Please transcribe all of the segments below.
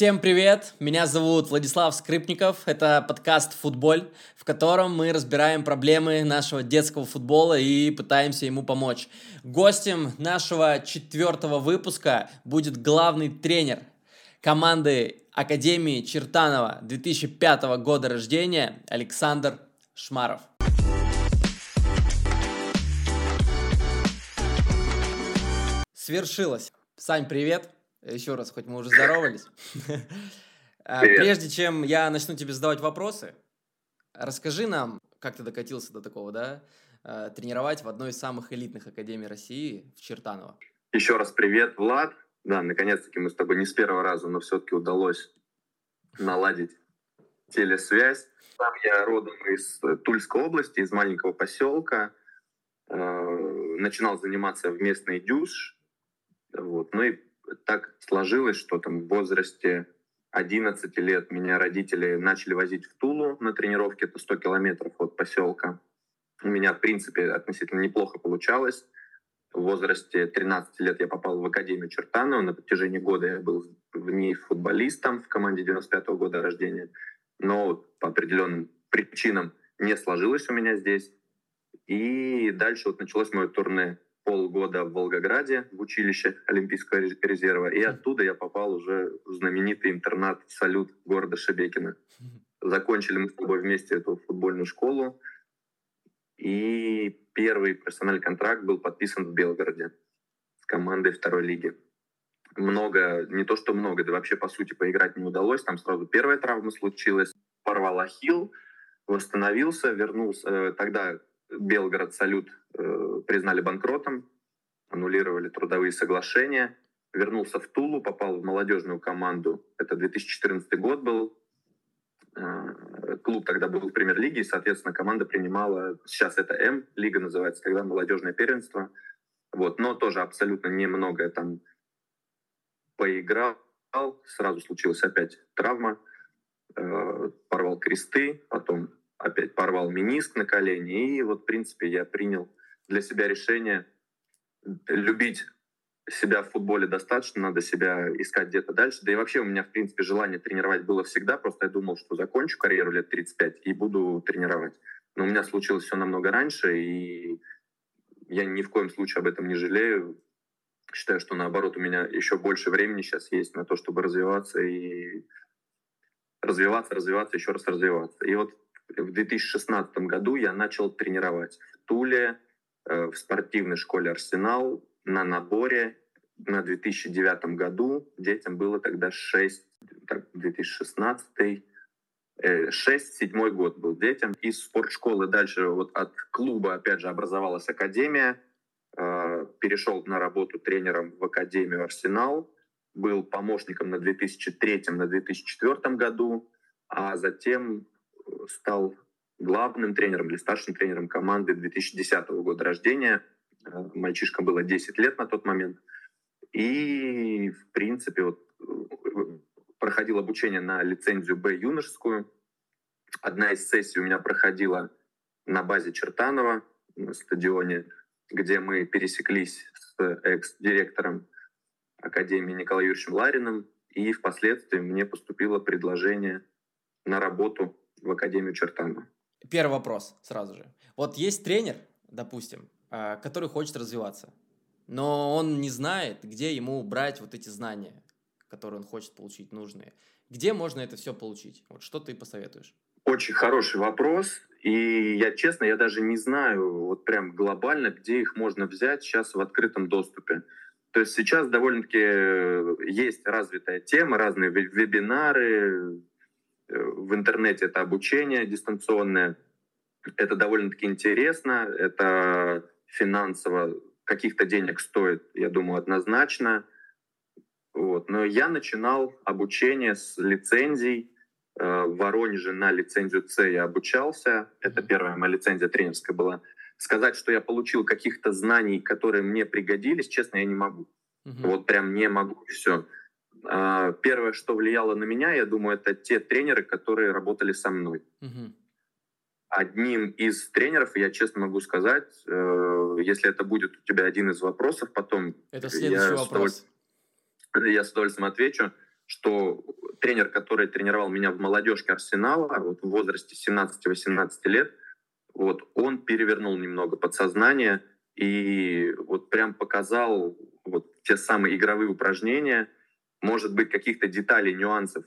Всем привет! Меня зовут Владислав Скрипников. Это подкаст «Футболь», в котором мы разбираем проблемы нашего детского футбола и пытаемся ему помочь. Гостем нашего четвертого выпуска будет главный тренер команды Академии Чертанова 2005 года рождения Александр Шмаров. Свершилось. Сань, привет! Еще раз, хоть мы уже здоровались. А, прежде чем я начну тебе задавать вопросы, расскажи нам, как ты докатился до такого, да, а, тренировать в одной из самых элитных академий России в Чертаново. Еще раз привет, Влад. Да, наконец-таки мы с тобой не с первого раза, но все-таки удалось наладить телесвязь. Сам я родом из Тульской области, из маленького поселка. А, начинал заниматься в местной дюш. Вот. Ну и так сложилось, что там в возрасте 11 лет меня родители начали возить в Тулу на тренировки, это 100 километров от поселка. У меня, в принципе, относительно неплохо получалось. В возрасте 13 лет я попал в Академию Чертанова. На протяжении года я был в ней футболистом в команде 95 -го года рождения. Но по определенным причинам не сложилось у меня здесь. И дальше вот началось мое турне полгода в Волгограде в училище Олимпийского резерва, и оттуда я попал уже в знаменитый интернат «Салют» города Шебекина. Закончили мы с тобой вместе эту футбольную школу, и первый профессиональный контракт был подписан в Белгороде с командой второй лиги. Много, не то что много, да вообще по сути поиграть не удалось. Там сразу первая травма случилась, порвал ахилл, восстановился, вернулся. Э, тогда Белгород Салют э, признали банкротом, аннулировали трудовые соглашения. Вернулся в Тулу, попал в молодежную команду. Это 2014 год был. Э, клуб тогда был в премьер-лиге, и, соответственно, команда принимала, сейчас это М, лига называется, когда молодежное первенство. Вот, но тоже абсолютно немного там поиграл. Сразу случилась опять травма, э, порвал кресты, потом опять порвал миниск на колени. И вот, в принципе, я принял для себя решение любить себя в футболе достаточно, надо себя искать где-то дальше. Да и вообще у меня, в принципе, желание тренировать было всегда, просто я думал, что закончу карьеру лет 35 и буду тренировать. Но у меня случилось все намного раньше, и я ни в коем случае об этом не жалею. Считаю, что наоборот, у меня еще больше времени сейчас есть на то, чтобы развиваться и развиваться, развиваться, еще раз развиваться. И вот в 2016 году я начал тренировать в Туле, э, в спортивной школе «Арсенал» на наборе на 2009 году. Детям было тогда 6, так, 2016 6, 7 год был детям. Из спортшколы дальше вот от клуба, опять же, образовалась академия. Э, перешел на работу тренером в академию «Арсенал». Был помощником на 2003 на 2004 году. А затем стал главным тренером или старшим тренером команды 2010 года рождения. Э, мальчишкам было 10 лет на тот момент. И, в принципе, вот, э, проходил обучение на лицензию Б юношескую. Одна из сессий у меня проходила на базе Чертанова, на стадионе, где мы пересеклись с экс-директором Академии Николаем Юрьевичем Лариным. И впоследствии мне поступило предложение на работу в Академию Чертана. Первый вопрос сразу же. Вот есть тренер, допустим, а, который хочет развиваться, но он не знает, где ему брать вот эти знания, которые он хочет получить, нужные. Где можно это все получить? Вот что ты посоветуешь? Очень хороший вопрос. И я честно, я даже не знаю вот прям глобально, где их можно взять сейчас в открытом доступе. То есть сейчас довольно-таки э, есть развитая тема, разные вебинары, в интернете это обучение дистанционное. Это довольно-таки интересно, это финансово каких-то денег стоит, я думаю, однозначно. Вот. Но я начинал обучение с лицензий. Э, в Воронеже на лицензию С я обучался. Это первая моя лицензия тренерская была. Сказать, что я получил каких-то знаний, которые мне пригодились, честно, я не могу. Угу. Вот прям не могу, все. А, первое, что влияло на меня, я думаю, это те тренеры, которые работали со мной. Угу. Одним из тренеров, я честно могу сказать, э, если это будет у тебя один из вопросов, потом это следующий я вопрос. С я с удовольствием отвечу, что тренер, который тренировал меня в молодежке Арсенала, вот в возрасте 17-18 лет, вот, он перевернул немного подсознание и вот прям показал вот те самые игровые упражнения, может быть, каких-то деталей, нюансов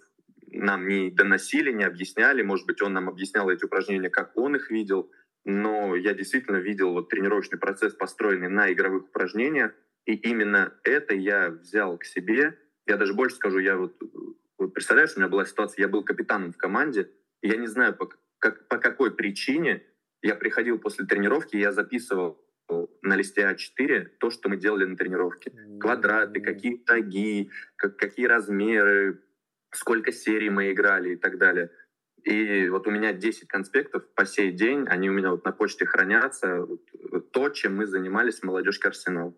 нам не доносили, не объясняли, может быть, он нам объяснял эти упражнения, как он их видел, но я действительно видел вот тренировочный процесс, построенный на игровых упражнениях, и именно это я взял к себе. Я даже больше скажу, я вот, вот представляешь, у меня была ситуация, я был капитаном в команде, и я не знаю, по, как, по какой причине я приходил после тренировки, я записывал на листе А4 то, что мы делали на тренировке. Квадраты, какие шаги, как, какие размеры, сколько серий мы играли и так далее. И вот у меня 10 конспектов по сей день, они у меня вот на почте хранятся, то, чем мы занимались в молодежке Арсенал.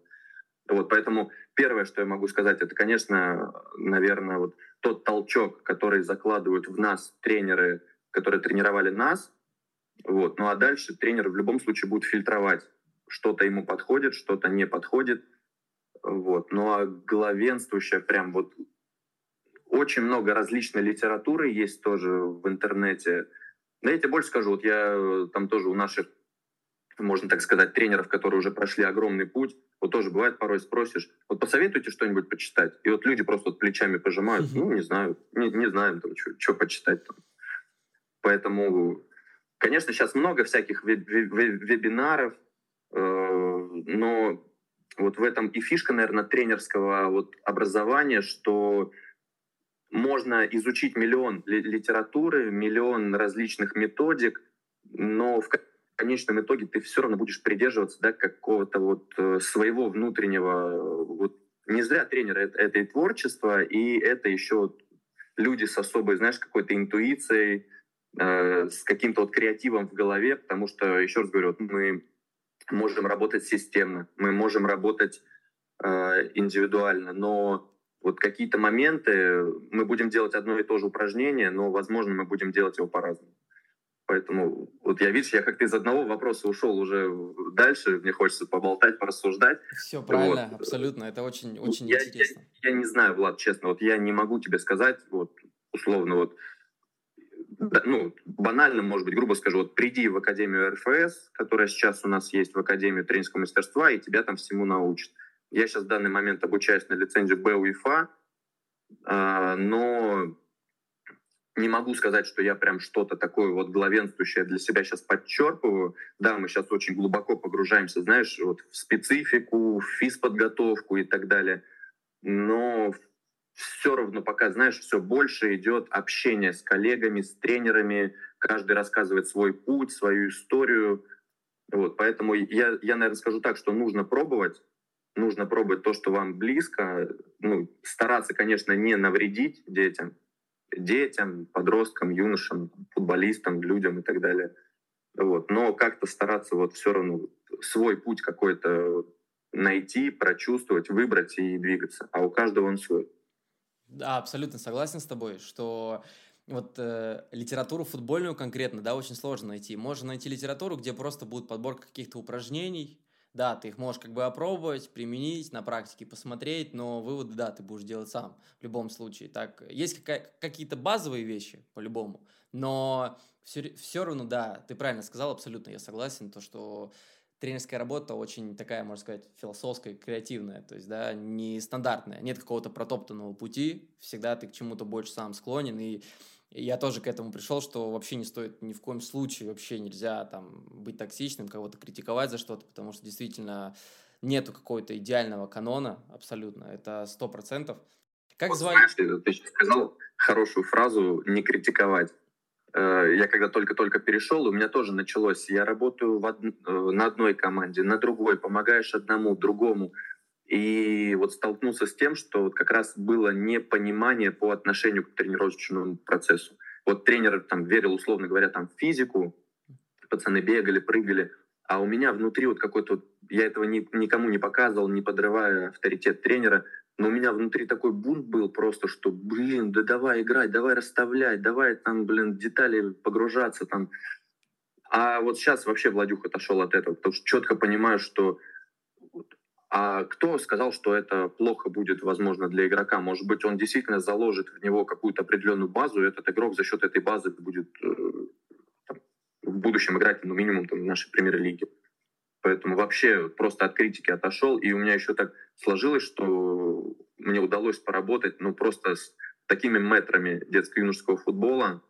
Вот, поэтому первое, что я могу сказать, это, конечно, наверное, вот тот толчок, который закладывают в нас тренеры, которые тренировали нас. Вот. Ну а дальше тренер в любом случае будет фильтровать, что-то ему подходит, что-то не подходит. Вот. Ну а главенствующая прям вот очень много различной литературы есть тоже в интернете. Но я тебе больше скажу, вот я там тоже у наших, можно так сказать, тренеров, которые уже прошли огромный путь, вот тоже бывает порой спросишь, вот посоветуйте что-нибудь почитать. И вот люди просто вот плечами пожимают, ну, не знаю, не, не знаем там, что почитать там. Поэтому, конечно, сейчас много всяких вебинаров, э, но вот в этом и фишка, наверное, тренерского вот образования, что можно изучить миллион литературы, миллион различных методик, но в конечном итоге ты все равно будешь придерживаться да, какого-то вот э, своего внутреннего... Вот, не зря тренер это, это и творчество, и это еще люди с особой, знаешь, какой-то интуицией, э, с каким-то вот креативом в голове, потому что, еще раз говорю, вот мы можем работать системно, мы можем работать э, индивидуально, но вот какие-то моменты мы будем делать одно и то же упражнение, но, возможно, мы будем делать его по-разному. Поэтому вот я, видишь, я как-то из одного вопроса ушел уже дальше, мне хочется поболтать, порассуждать. Все правильно, вот. абсолютно, это очень, очень я, интересно. Я, я не знаю, Влад, честно, вот я не могу тебе сказать, вот условно, вот, ну, банально, может быть, грубо скажу, вот приди в Академию РФС, которая сейчас у нас есть в Академию тренерского мастерства, и тебя там всему научат. Я сейчас в данный момент обучаюсь на лицензию БУИФА, а, но не могу сказать, что я прям что-то такое вот главенствующее для себя сейчас подчерпываю. Да, мы сейчас очень глубоко погружаемся, знаешь, вот в специфику, в физподготовку и так далее. Но все равно пока, знаешь, все больше идет общение с коллегами, с тренерами. Каждый рассказывает свой путь, свою историю. Вот, поэтому я, я, наверное, скажу так, что нужно пробовать, нужно пробовать то, что вам близко. Ну, стараться, конечно, не навредить детям, детям, подросткам, юношам, футболистам, людям и так далее. Вот. Но как-то стараться вот все равно свой путь какой-то найти, прочувствовать, выбрать и двигаться. А у каждого он свой. Да, абсолютно согласен с тобой, что вот э, литературу футбольную конкретно, да, очень сложно найти. Можно найти литературу, где просто будет подборка каких-то упражнений, да, ты их можешь как бы опробовать, применить, на практике посмотреть, но выводы, да, ты будешь делать сам в любом случае. Так, есть какие-то базовые вещи, по-любому, но все, все равно, да, ты правильно сказал, абсолютно, я согласен, то, что тренерская работа очень такая, можно сказать, философская, креативная, то есть, да, не стандартная, нет какого-то протоптанного пути, всегда ты к чему-то больше сам склонен, и я тоже к этому пришел, что вообще не стоит ни в коем случае, вообще нельзя там быть токсичным, кого-то критиковать за что-то, потому что действительно нету какого-то идеального канона, абсолютно, это сто процентов. Как вот, звать? Знаешь, ты сейчас сказал хорошую фразу «не критиковать». Э, я когда только-только перешел, у меня тоже началось. Я работаю в од... Э, на одной команде, на другой, помогаешь одному, другому. И вот столкнулся с тем, что вот как раз было непонимание по отношению к тренировочному процессу. Вот тренер там верил, условно говоря, там в физику, пацаны бегали, прыгали, а у меня внутри вот какой-то, я этого ни, никому не показывал, не подрывая авторитет тренера, но у меня внутри такой бунт был просто, что, блин, да давай играть, давай расставлять, давай там, блин, детали погружаться там. А вот сейчас вообще Владюх отошел от этого, потому что четко понимаю, что А кто сказал, что это плохо будет, возможно, для игрока? Может быть, он действительно заложит в него какую-то определенную базу, и этот игрок за счет этой базы будет э, там, в будущем играть, ну, минимум, там, в нашей премьер-лиге. Поэтому вообще просто от критики отошел. И у меня еще так сложилось, что мне удалось поработать, ну, просто с такими метрами детско-юношеского футбола,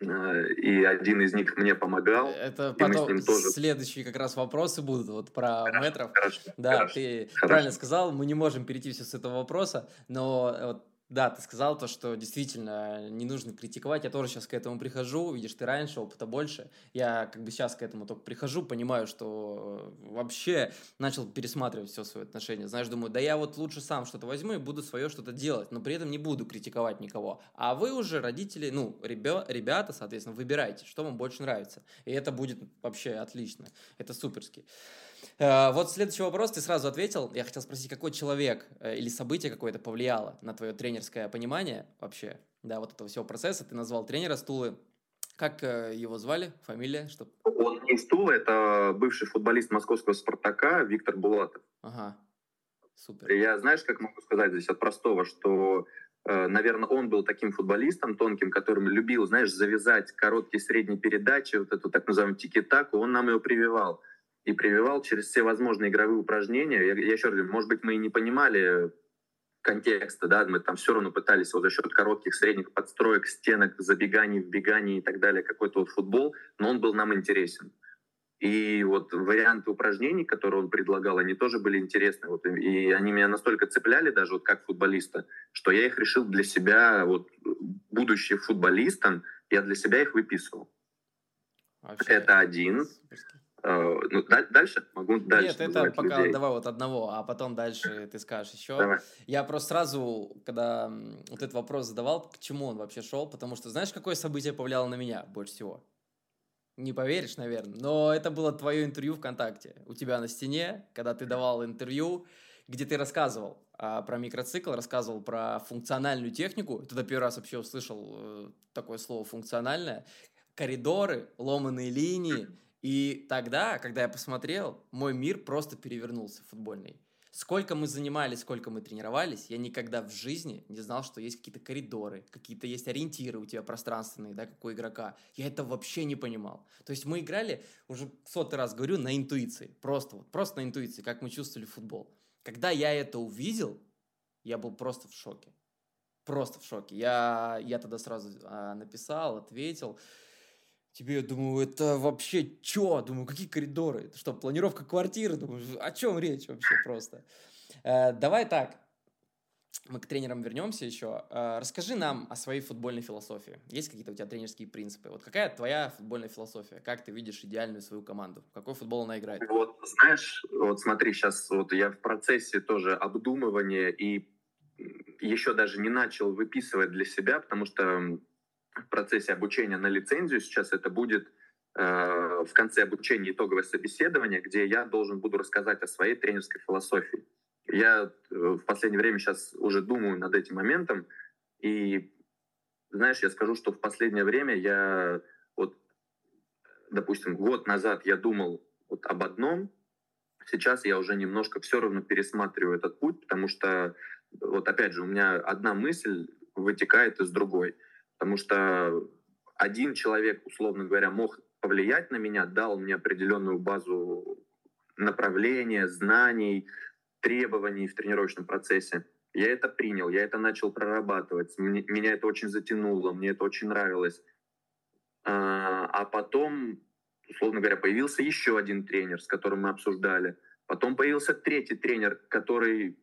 Э, и один из них мне помогал. Это потом тоже... следующие как раз вопросы будут вот про хорошо, метров. Хорошо, да, хорошо, ты хорошо. правильно сказал, мы не можем перейти все с этого вопроса, но вот да, ты сказал то, что действительно не нужно критиковать. Я тоже сейчас к этому прихожу. Видишь, ты раньше, опыта больше. Я как бы сейчас к этому только прихожу, понимаю, что вообще начал пересматривать все свои отношения. Знаешь, думаю, да я вот лучше сам что-то возьму и буду свое что-то делать, но при этом не буду критиковать никого. А вы уже, родители, ну, ребя, ребята, соответственно, выбирайте, что вам больше нравится. И это будет вообще отлично. Это суперски. Э, вот следующий вопрос ты сразу ответил. Я хотел спросить, какой человек э, или событие какое-то повлияло на твое тренерское понимание вообще, да, вот этого всего процесса. Ты назвал тренера Стулы. Как э, его звали? Фамилия? Что? Он не Стула, это бывший футболист московского «Спартака» Виктор Булатов. Ага, супер. Я, знаешь, как могу сказать здесь от простого, что наверное, он был таким футболистом тонким, которым любил, знаешь, завязать короткие средние передачи, вот эту так называемую тики-таку, он нам ее прививал и прививал через все возможные игровые упражнения. Я, я еще раз говорю, может быть, мы и не понимали контекста, да, мы там все равно пытались вот за счет коротких, средних подстроек, стенок, забеганий, вбеганий и так далее, какой-то вот футбол, но он был нам интересен. И вот варианты упражнений, которые он предлагал, они тоже были интересны. Вот, и они меня настолько цепляли даже вот как футболиста, что я их решил для себя, вот, будучи футболистом, я для себя их выписывал. Вообще, это один. Э, ну, дальше? Могу дальше. Нет, это пока людей. давай вот одного, а потом дальше ты скажешь еще. Давай. Я просто сразу, когда вот этот вопрос задавал, к чему он вообще шел, потому что знаешь, какое событие повлияло на меня больше всего? Не поверишь, наверное, но это было твое интервью ВКонтакте. У тебя на стене, когда ты давал интервью, где ты рассказывал а, про микроцикл, рассказывал про функциональную технику. Тогда первый раз вообще услышал э, такое слово «функциональное». Коридоры, ломаные линии – и тогда, когда я посмотрел, мой мир просто перевернулся футбольный. Сколько мы занимались, сколько мы тренировались, я никогда в жизни не знал, что есть какие-то коридоры, какие-то есть ориентиры у тебя пространственные, да, как у игрока. Я это вообще не понимал. То есть мы играли, уже сотый раз говорю, на интуиции. Просто вот, просто на интуиции, как мы чувствовали футбол. Когда я это увидел, я был просто в шоке. Просто в шоке. Я, я тогда сразу а, написал, ответил тебе, я думаю, это вообще чё? Думаю, какие коридоры? Это что, планировка квартиры? Думаю, о чем речь вообще просто? Э, давай так, мы к тренерам вернемся еще. Э, расскажи нам о своей футбольной философии. Есть какие-то у тебя тренерские принципы? Вот какая твоя футбольная философия? Как ты видишь идеальную свою команду? Какой футбол она играет? Вот, знаешь, вот смотри, сейчас вот я в процессе тоже обдумывания и еще даже не начал выписывать для себя, потому что в процессе обучения на лицензию. Сейчас это будет э, в конце обучения итоговое собеседование, где я должен буду рассказать о своей тренерской философии. Я э, в последнее время сейчас уже думаю над этим моментом, и знаешь, я скажу, что в последнее время я вот, допустим, год назад я думал вот об одном, сейчас я уже немножко все равно пересматриваю этот путь, потому что вот опять же у меня одна мысль вытекает из другой – Потому что один человек, условно говоря, мог повлиять на меня, дал мне определенную базу направления, знаний, требований в тренировочном процессе. Я это принял, я это начал прорабатывать. Меня это очень затянуло, мне это очень нравилось. А, а потом, условно говоря, появился еще один тренер, с которым мы обсуждали. Потом появился третий тренер, который,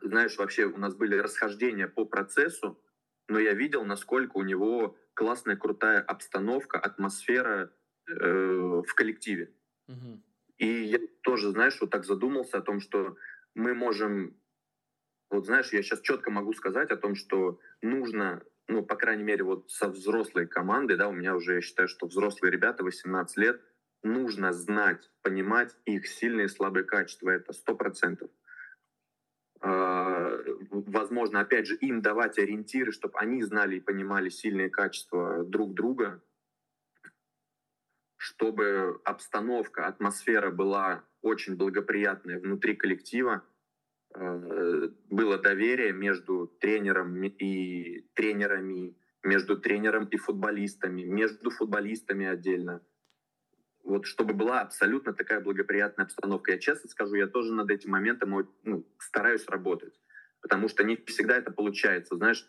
знаешь, вообще у нас были расхождения по процессу, но я видел, насколько у него классная, крутая обстановка, атмосфера э, в коллективе. Угу. И я тоже, знаешь, вот так задумался о том, что мы можем, вот знаешь, я сейчас четко могу сказать о том, что нужно, ну, по крайней мере, вот со взрослой командой, да, у меня уже, я считаю, что взрослые ребята, 18 лет, нужно знать, понимать их сильные и слабые качества, это сто процентов. А, возможно, опять же, им давать ориентиры, чтобы они знали и понимали сильные качества друг друга, чтобы обстановка, атмосфера была очень благоприятная внутри коллектива, э, было доверие между тренером и тренерами, между тренером и футболистами, между футболистами отдельно. Вот чтобы была абсолютно такая благоприятная обстановка. Я честно скажу, я тоже над этим моментом ну, стараюсь работать, потому что не всегда это получается. Знаешь,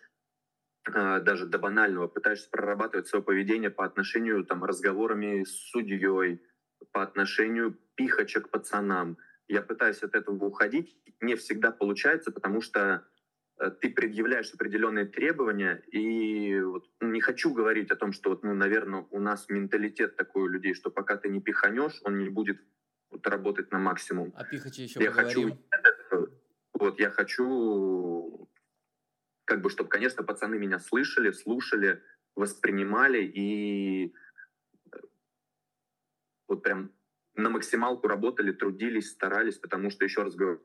а, даже до банального, пытаешься прорабатывать свое поведение по отношению там, разговорами с судьей, по отношению пихача к пацанам. Я пытаюсь от этого уходить, не всегда получается, потому что э, ты предъявляешь определенные требования, и вот не хочу говорить о том, что, вот, ну, наверное, у нас менталитет такой у людей, что пока ты не пиханешь, он не будет вот, работать на максимум. А пихаче еще я поговорим. Хочу, вот я хочу как бы, чтобы, конечно, пацаны меня слышали, слушали, воспринимали и э, вот прям на максималку работали, трудились, старались, потому что, еще раз говорю,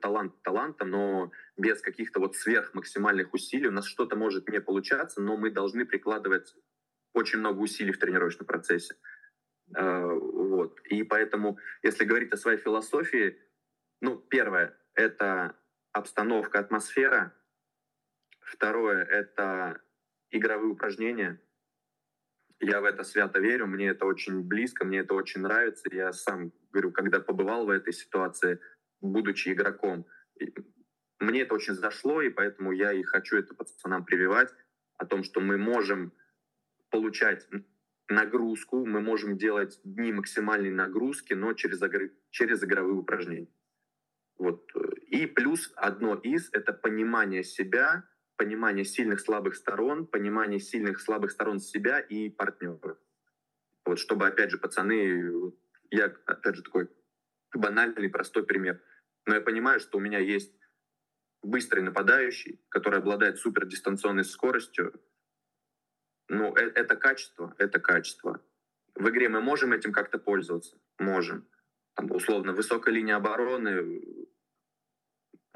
талант талантом, но без каких-то вот сверх максимальных усилий у нас что-то может не получаться, но мы должны прикладывать очень много усилий в тренировочном процессе. Э, вот. И поэтому, если говорить о своей философии, ну, первое — это обстановка, атмосфера, Второе — это игровые упражнения. Я в это свято верю, мне это очень близко, мне это очень нравится. Я сам, говорю, когда побывал в этой ситуации, будучи игроком, мне это очень зашло, и поэтому я и хочу это пацанам прививать, о том, что мы можем получать нагрузку, мы можем делать дни максимальной нагрузки, но через, через игровые упражнения. Вот. И плюс одно из — это понимание себя, понимание сильных, слабых сторон, понимание сильных, слабых сторон себя и партнеров. Вот, чтобы, опять же, пацаны, я, опять же, такой банальный, простой пример. Но я понимаю, что у меня есть быстрый нападающий, который обладает супердистанционной скоростью. Ну, это, это качество, это качество. В игре мы можем этим как-то пользоваться? Можем. Там, условно, высокая линия обороны,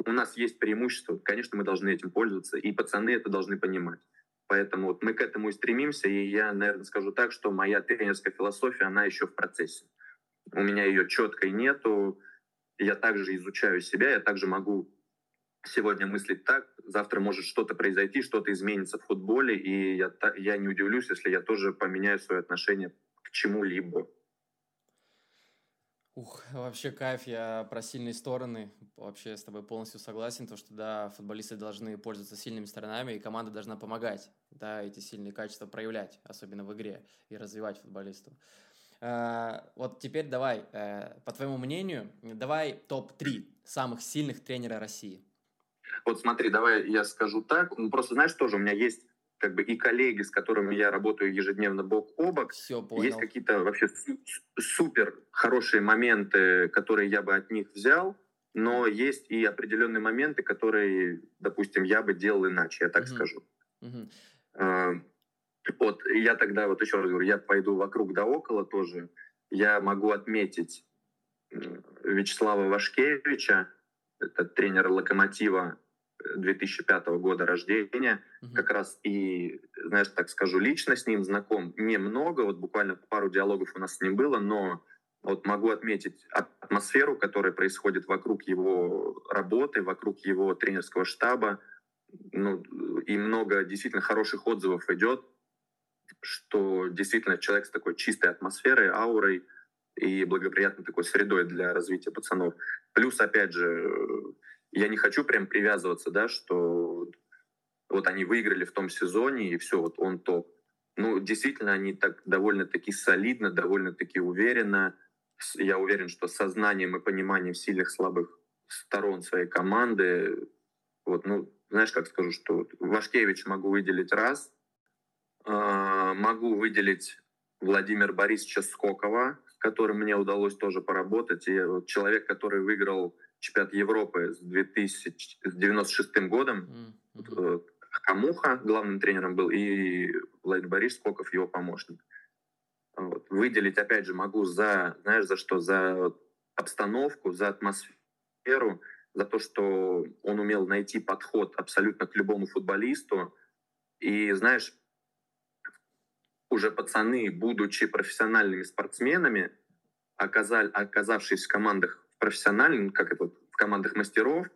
у нас есть преимущество, конечно, мы должны этим пользоваться, и пацаны это должны понимать. Поэтому вот мы к этому и стремимся, и я, наверное, скажу так, что моя тренерская философия, она еще в процессе. У меня ее четкой нету, я также изучаю себя, я также могу сегодня мыслить так, завтра может что-то произойти, что-то изменится в футболе, и я, я не удивлюсь, если я тоже поменяю свое отношение к чему-либо. Ух, вообще кайф, я про сильные стороны вообще с тобой полностью согласен, то что да, футболисты должны пользоваться сильными сторонами, и команда должна помогать, да, эти сильные качества проявлять, особенно в игре, и развивать футболистов. А, вот теперь давай, э, по твоему мнению, давай топ-3 самых сильных тренера России. Вот смотри, давай я скажу так, ну просто знаешь тоже, у меня есть как бы и коллеги, с которыми я работаю ежедневно бок о бок, Все, понял. есть какие-то вообще супер хорошие моменты, которые я бы от них взял, но есть и определенные моменты, которые, допустим, я бы делал иначе, я так угу. скажу. Угу. Вот я тогда вот еще раз говорю, я пойду вокруг да около тоже. Я могу отметить Вячеслава Вашкевича, это тренер Локомотива 2005 года рождения, угу. как раз и, знаешь, так скажу, лично с ним знаком немного, вот буквально пару диалогов у нас с ним было, но вот могу отметить атмосферу, которая происходит вокруг его работы, вокруг его тренерского штаба, ну, и много действительно хороших отзывов идет, что действительно человек с такой чистой атмосферой, аурой и благоприятной такой средой для развития пацанов. Плюс, опять же, я не хочу прям привязываться, да, что вот они выиграли в том сезоне, и все, вот он топ. Ну, действительно, они так довольно-таки солидно, довольно-таки уверенно. Я уверен, что сознанием и пониманием сильных, слабых сторон своей команды, вот, ну, знаешь, как скажу, что вот Вашкевич могу выделить раз, э, могу выделить Владимира Борисовича Скокова, которым мне удалось тоже поработать. И вот человек, который выиграл чемпионат Европы с 2096 годом. Mm-hmm. Хамуха главным тренером был, и Владимир Борис Скоков его помощник. Вот. Выделить, опять же, могу за, знаешь, за что? За обстановку, за атмосферу, за то, что он умел найти подход абсолютно к любому футболисту. И, знаешь, уже пацаны, будучи профессиональными спортсменами, оказали, оказавшись в командах профессиональных, как это, в командах мастеров,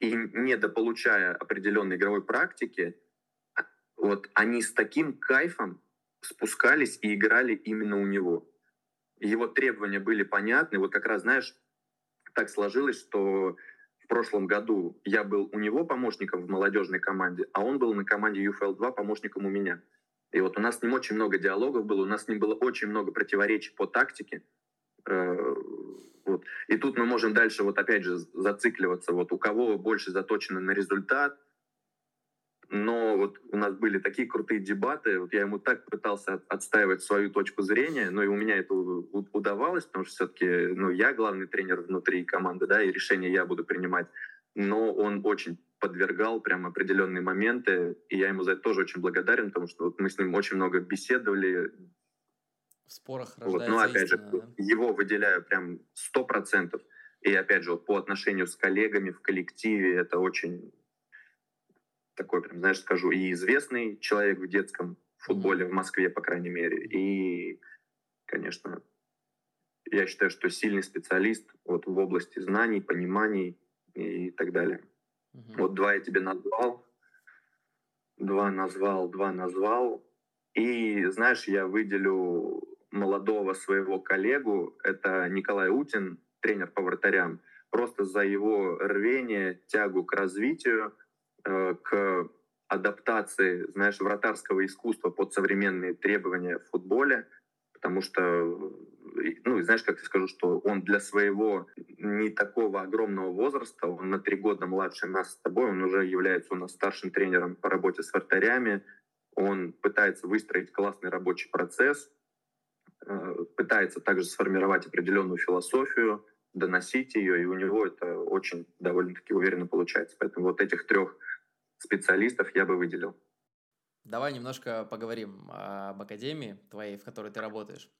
и недополучая определенной игровой практики, вот они с таким кайфом спускались и играли именно у него. Его требования были понятны. Вот как раз, знаешь, так сложилось, что в прошлом году я был у него помощником в молодежной команде, а он был на команде UFL-2 помощником у меня. И вот у нас с ним очень много диалогов было, у нас с ним было очень много противоречий по тактике. Э, вот. И тут мы можем дальше вот опять же зацикливаться, вот у кого больше заточено на результат, но вот у нас были такие крутые дебаты, вот я ему так пытался отстаивать свою точку зрения, но и у меня это удавалось, потому что все-таки ну, я главный тренер внутри команды, да, и решения я буду принимать, но он очень подвергал прям определенные моменты, и я ему за это тоже очень благодарен, потому что вот мы с ним очень много беседовали. В спорах вот. Ну, опять истина, же, да? его выделяю прям сто процентов. И опять же, вот по отношению с коллегами в коллективе это очень такой, прям, знаешь, скажу, и известный человек в детском футболе в Москве, по крайней мере, и, конечно, я считаю, что сильный специалист вот в области знаний, пониманий и так далее. Угу. Вот два я тебе назвал, два назвал, два назвал. И, знаешь, я выделю молодого своего коллегу, это Николай Утин, тренер по вратарям, просто за его рвение, тягу к развитию, Э, к адаптации, знаешь, вратарского искусства под современные требования в футболе, потому что, ну, знаешь, как я скажу, что он для своего не такого огромного возраста, он на три года младше нас с тобой, он уже является у нас старшим тренером по работе с вратарями, он пытается выстроить классный рабочий процесс, э, пытается также сформировать определенную философию, доносить ее, и у него это очень довольно-таки уверенно получается. Поэтому вот этих трех специалистов я бы выделил. Давай немножко поговорим об академии твоей, в которой ты работаешь.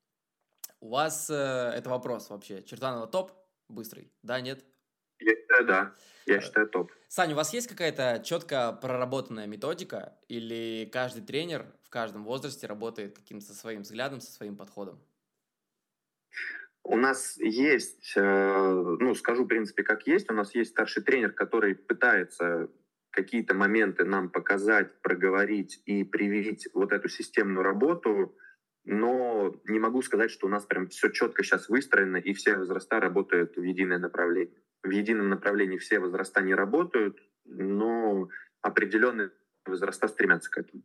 У вас, э, это вопрос вообще, Чертанова топ быстрый, да, нет? Я считаю, да. Я э, считаю топ. Сань, у вас есть какая-то четко проработанная методика или каждый тренер в каждом возрасте работает каким-то своим взглядом, со своим подходом? У нас есть, э, ну, скажу, в принципе, как есть, у нас есть старший тренер, который пытается какие-то моменты нам показать, проговорить и привить вот эту системную работу, но не могу сказать, что у нас прям все четко сейчас выстроено, и все возраста работают в единое направление. В едином направлении все возраста не работают, но определенные возраста стремятся к этому.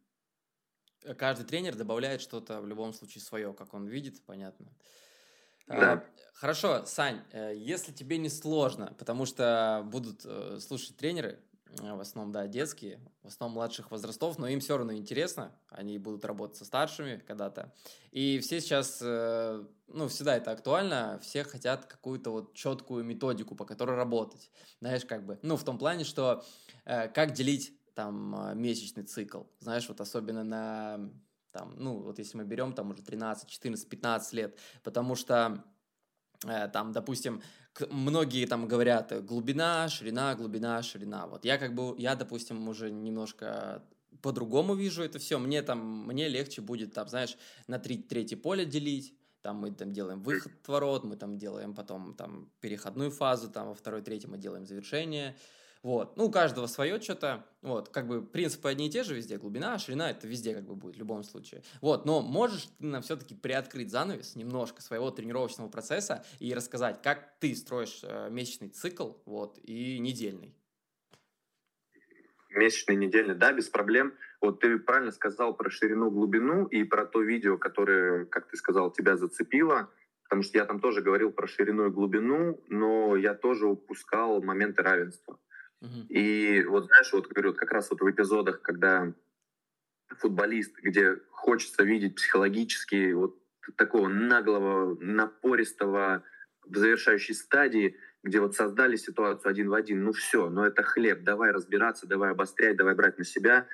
Каждый тренер добавляет что-то в любом случае свое, как он видит, понятно. А, да. Хорошо, Сань, э, если тебе не сложно, потому что будут э, слушать тренеры, в основном, да, детские, в основном младших возрастов, но им все равно интересно, они будут работать со старшими когда-то. И все сейчас, э, ну, всегда это актуально, все хотят какую-то вот четкую методику, по которой работать. Знаешь, как бы, ну, в том плане, что э, как делить там месячный цикл, знаешь, вот особенно на, там, ну, вот если мы берем там уже 13, 14, 15 лет, потому что там, допустим, многие там говорят э, глубина, ширина, глубина, ширина. Вот я как бы, я, допустим, уже немножко по-другому вижу это все. Мне там, мне легче будет там, знаешь, на три, третье поле делить, там мы там делаем выход ворот, мы там делаем потом там переходную фазу, там во второй, третьей мы делаем завершение, вот. Ну, у каждого свое что-то. Вот. Как бы принципы одни и те же везде. Глубина, ширина, это везде как бы будет в любом случае. Вот. Но можешь ты нам все-таки приоткрыть занавес немножко своего тренировочного процесса и рассказать, как ты строишь э, месячный цикл, вот, и недельный? Месячный, недельный, да, без проблем. Вот ты правильно сказал про ширину, глубину и про то видео, которое, как ты сказал, тебя зацепило потому что я там тоже говорил про ширину и глубину, но я тоже упускал моменты равенства. И вот знаешь, вот говорю, как раз вот в эпизодах, когда футболист, где хочется видеть психологически вот такого наглого, напористого в завершающей стадии, где вот создали ситуацию один в один, ну все, ну это хлеб, давай разбираться, давай обострять, давай брать на себя.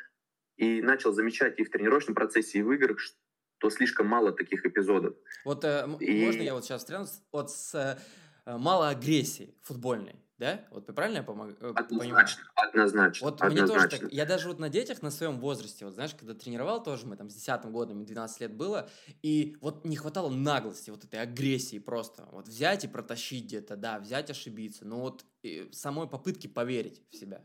И начал замечать и в тренировочном процессе, и в играх, что слишком мало таких эпизодов. Вот э, и... можно я вот сейчас встряну? Вот с э, мало агрессии футбольной. Да? Вот правильно я помог... Э, однозначно, понимаю? однозначно. Вот однозначно. мне тоже так, я даже вот на детях на своем возрасте, вот знаешь, когда тренировал тоже, мы там с 10 годом, 12 лет было, и вот не хватало наглости, вот этой агрессии просто, вот взять и протащить где-то, да, взять, ошибиться, но вот самой попытки поверить в себя.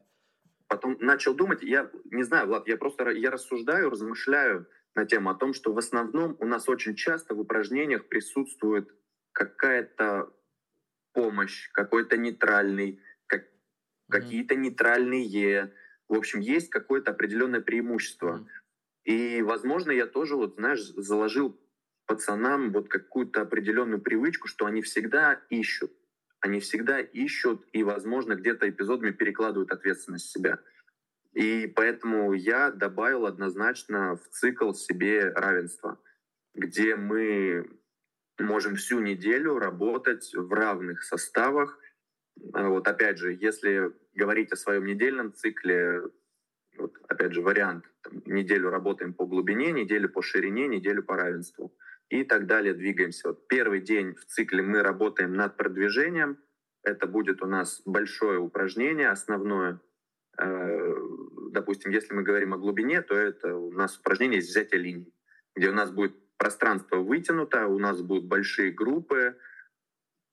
Потом начал думать, я не знаю, Влад, я просто я рассуждаю, размышляю на тему о том, что в основном у нас очень часто в упражнениях присутствует какая-то помощь, какой-то нейтральный, как, mm-hmm. какие-то нейтральные. В общем, есть какое-то определенное преимущество. Mm-hmm. И, возможно, я тоже, вот, знаешь, заложил пацанам вот какую-то определенную привычку, что они всегда ищут. Они всегда ищут и, возможно, где-то эпизодами перекладывают ответственность себя. И поэтому я добавил однозначно в цикл себе равенство, где мы можем всю неделю работать в равных составах. А вот опять же, если говорить о своем недельном цикле, вот опять же вариант, там, неделю работаем по глубине, неделю по ширине, неделю по равенству и так далее, двигаемся. Вот первый день в цикле мы работаем над продвижением, это будет у нас большое упражнение, основное. Э, допустим, если мы говорим о глубине, то это у нас упражнение из линий, где у нас будет пространство вытянуто, у нас будут большие группы,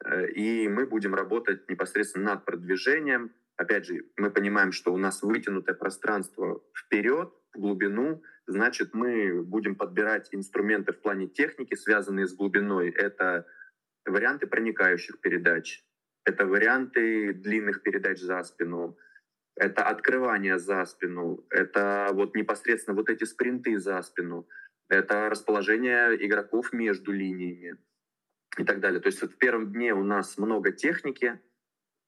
э, и мы будем работать непосредственно над продвижением. Опять же, мы понимаем, что у нас вытянутое пространство вперед, в глубину, значит, мы будем подбирать инструменты в плане техники, связанные с глубиной. Это варианты проникающих передач, это варианты длинных передач за спину, это открывание за спину, это вот непосредственно вот эти спринты за спину — это расположение игроков между линиями и так далее. То есть вот в первом дне у нас много техники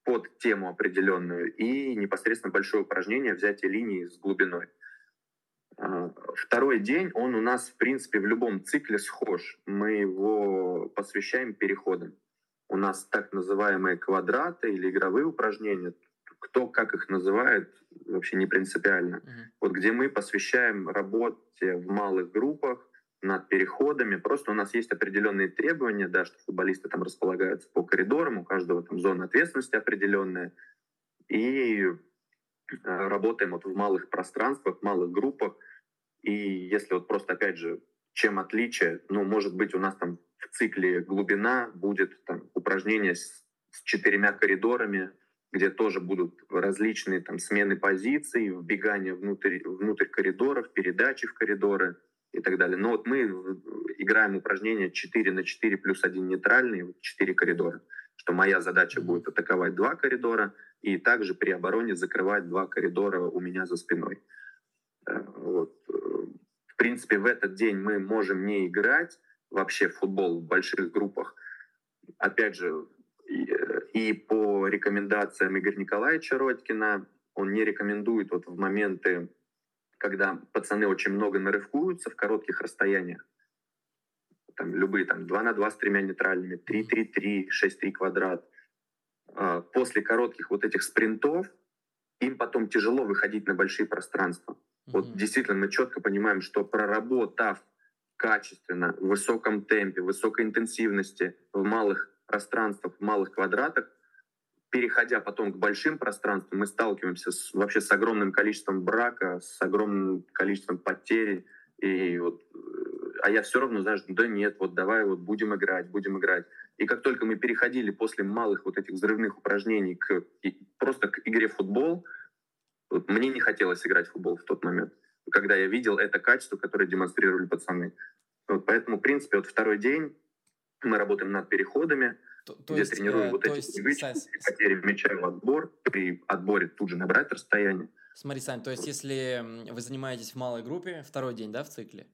под тему определенную и непосредственно большое упражнение взятие линии с глубиной. А, второй день, он у нас, в принципе, в любом цикле схож. Мы его посвящаем переходам. У нас так называемые квадраты или игровые упражнения, кто как их называет, вообще не принципиально. Uh-huh. Вот где мы посвящаем работе в малых группах над переходами. Просто у нас есть определенные требования, да, что футболисты там располагаются по коридорам, у каждого там зона ответственности определенная. И э, работаем вот в малых пространствах, в малых группах. И если вот просто, опять же, чем отличие, ну, может быть, у нас там в цикле глубина будет там упражнение с, с четырьмя коридорами, где тоже будут различные там смены позиций, вбегание внутрь, внутрь коридоров, передачи в коридоры и так далее. Но вот мы играем упражнение 4 на 4 плюс 1 нейтральный, 4 коридора. Что моя задача будет атаковать два коридора и также при обороне закрывать два коридора у меня за спиной. Э, вот. В принципе, в этот день мы можем не играть вообще в футбол в больших группах. Опять же, и по рекомендациям Игоря Николаевича Родькина он не рекомендует вот в моменты, когда пацаны очень много нарывкуются в коротких расстояниях, там любые там 2 на 2 с тремя нейтральными, 3-3-3, 6-3 квадрат. А, после коротких вот этих спринтов им потом тяжело выходить на большие пространства. Mm-hmm. Вот действительно мы четко понимаем, что проработав качественно, в высоком темпе, высокой интенсивности, в малых пространствах, в малых квадратах, переходя потом к большим пространствам, мы сталкиваемся с, вообще с огромным количеством брака, с огромным количеством потерь. И вот, э, а я все равно, знаешь, да нет, вот давай вот будем играть, будем играть. И как только мы переходили после малых вот этих взрывных упражнений к, просто к игре в футбол, вот мне не хотелось играть в футбол в тот момент, когда я видел это качество, которое демонстрировали пацаны. Вот поэтому, в принципе, вот второй день мы работаем над переходами, то, то где есть, тренируем э, вот эти есть, привычки, Сань, потери мяча в отбор, при отборе тут же набрать расстояние. Смотри, Сань, то есть если вы занимаетесь в малой группе, второй день, да, в цикле,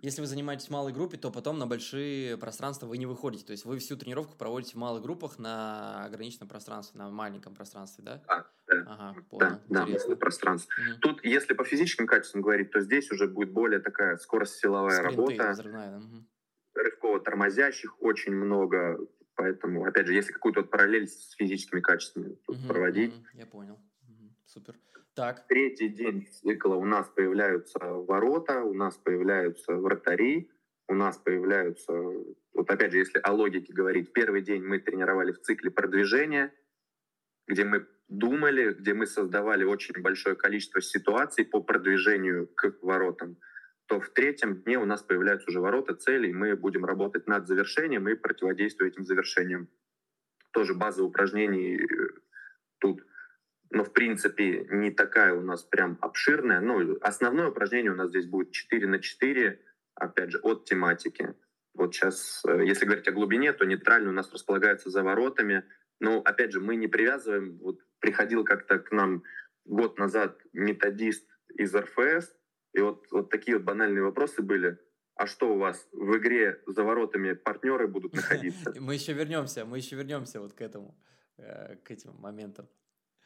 если вы занимаетесь в малой группе, то потом на большие пространства вы не выходите. То есть вы всю тренировку проводите в малых группах на ограниченном пространстве, на маленьком пространстве, да? Да, да. Ага, понял. Да, да пространство. Угу. Тут, если по физическим качествам говорить, то здесь уже будет более такая скорость силовая Спринты, работа. Взрывная, да. Угу рывково-тормозящих очень много, поэтому, опять же, если какую-то параллель с физическими качествами угу, проводить. Угу, я понял. Угу, супер. Так. Третий день цикла у нас появляются ворота, у нас появляются вратари, у нас появляются, вот опять же, если о логике говорить, первый день мы тренировали в цикле продвижения, где мы думали, где мы создавали очень большое количество ситуаций по продвижению к воротам, то в третьем дне у нас появляются уже ворота, цели, и мы будем работать над завершением и противодействовать этим завершениям. Тоже база упражнений э, тут, но в принципе не такая у нас прям обширная. Ну, основное упражнение у нас здесь будет 4 на 4, опять же, от тематики. Вот сейчас, э, если говорить о глубине, то нейтральный у нас располагается за воротами. Но, опять же, мы не привязываем. Вот приходил как-то к нам год назад методист из РФС, и вот, вот такие вот банальные вопросы были. А что у вас в игре за воротами партнеры будут находиться? Мы еще вернемся, мы еще вернемся вот к этому, э, к этим моментам.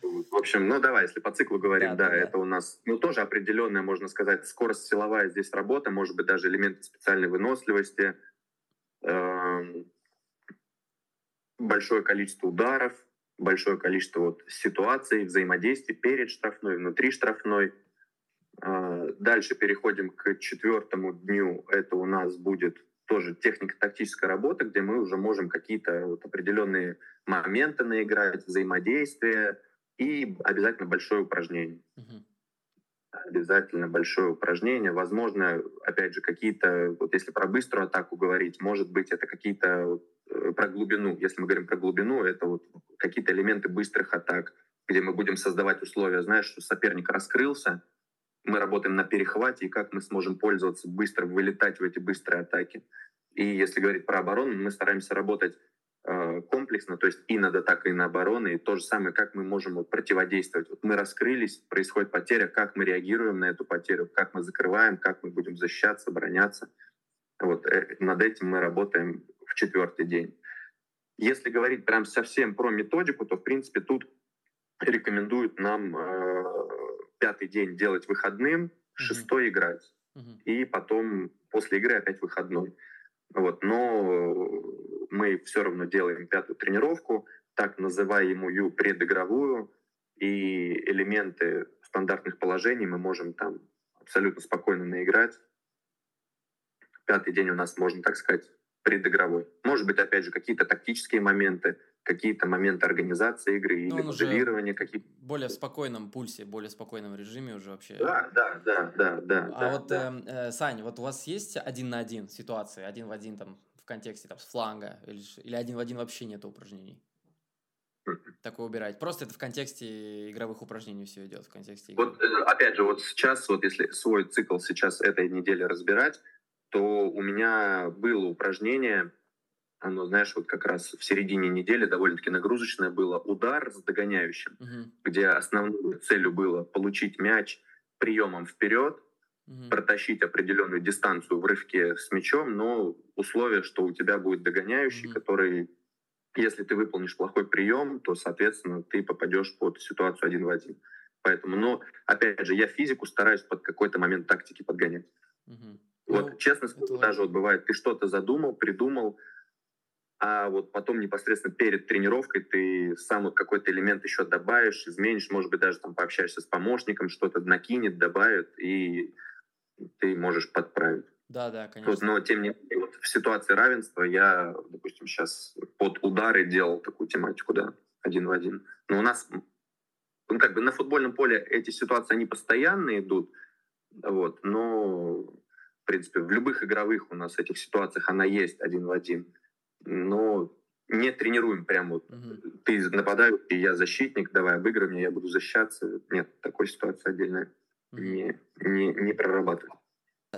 В общем, ну давай, если по циклу говорим, да, да, да, это у нас, ну тоже определенная, можно сказать, скорость силовая здесь работа, может быть даже элементы специальной выносливости, эм, большое количество ударов, большое количество вот ситуаций, взаимодействий перед штрафной, внутри штрафной. Э, дальше переходим к четвертому дню. Это у нас будет тоже технико-тактическая работа, где мы уже можем какие-то вот определенные моменты наиграть, взаимодействие, и обязательно большое упражнение. Угу. Обязательно большое упражнение. Возможно, опять же, какие-то, вот если про быструю атаку говорить, может быть, это какие-то э, про глубину. Если мы говорим про глубину, это вот какие-то элементы быстрых атак, где мы будем создавать условия, знаешь, что соперник раскрылся, мы работаем на перехвате, и как мы сможем пользоваться, быстро вылетать в эти быстрые атаки. И если говорить про оборону, мы стараемся работать Э, комплексно, то есть и над атакой, и на обороны, и то же самое, как мы можем вот противодействовать. Вот мы раскрылись, происходит потеря, как мы реагируем на эту потерю, как мы закрываем, как мы будем защищаться, обороняться. Вот э, над этим мы работаем в четвертый день. Если говорить прям совсем про методику, то в принципе тут рекомендуют нам э, пятый день делать выходным, шестой mm-hmm. играть, mm-hmm. и потом после игры опять выходной. Вот, но мы все равно делаем пятую тренировку, так называемую предыгровую, и элементы стандартных положений мы можем там абсолютно спокойно наиграть. Пятый день у нас, можно так сказать, предыгровой. Может быть, опять же, какие-то тактические моменты, какие-то моменты организации игры или моделирования. Какие более в спокойном пульсе, более спокойном режиме уже вообще. Да, да, да, да, да. А да, вот, да. Э, э, Сань, вот у вас есть один на один ситуации, один в один там в контексте там с фланга или, или один в один вообще нет упражнений? Такое убирать. Просто это в контексте игровых упражнений все идет, в контексте игры. Вот, э, опять же, вот сейчас, вот если свой цикл сейчас этой недели разбирать, то у меня было упражнение, оно, знаешь, вот как раз в середине недели довольно-таки нагрузочное было, удар с догоняющим, угу. где основной целью было получить мяч приемом вперед, угу. протащить определенную дистанцию в рывке с мячом, но условие, что у тебя будет догоняющий, угу. который, если ты выполнишь плохой прием, то, соответственно, ты попадешь под ситуацию один в один. Поэтому, но, опять же, я физику стараюсь под какой-то момент тактики подгонять. Угу. Вот, ну, честно скажу, даже вот бывает, ты что-то задумал, придумал, а вот потом непосредственно перед тренировкой ты сам вот какой-то элемент еще добавишь, изменишь, может быть, даже там пообщаешься с помощником, что-то накинет, добавит, и ты можешь подправить. Да, да, конечно. Вот, но тем не менее, вот в ситуации равенства я, допустим, сейчас под удары делал такую тематику, да, один в один. Но у нас, ну, как бы на футбольном поле эти ситуации, они постоянно идут, вот, но, в принципе, в любых игровых у нас этих ситуациях она есть один в один но не тренируем прям вот. Угу. Ты нападаешь, и я защитник, давай обыгрывай меня, я буду защищаться. Нет, такой ситуации отдельно угу. не, не, не прорабатываем.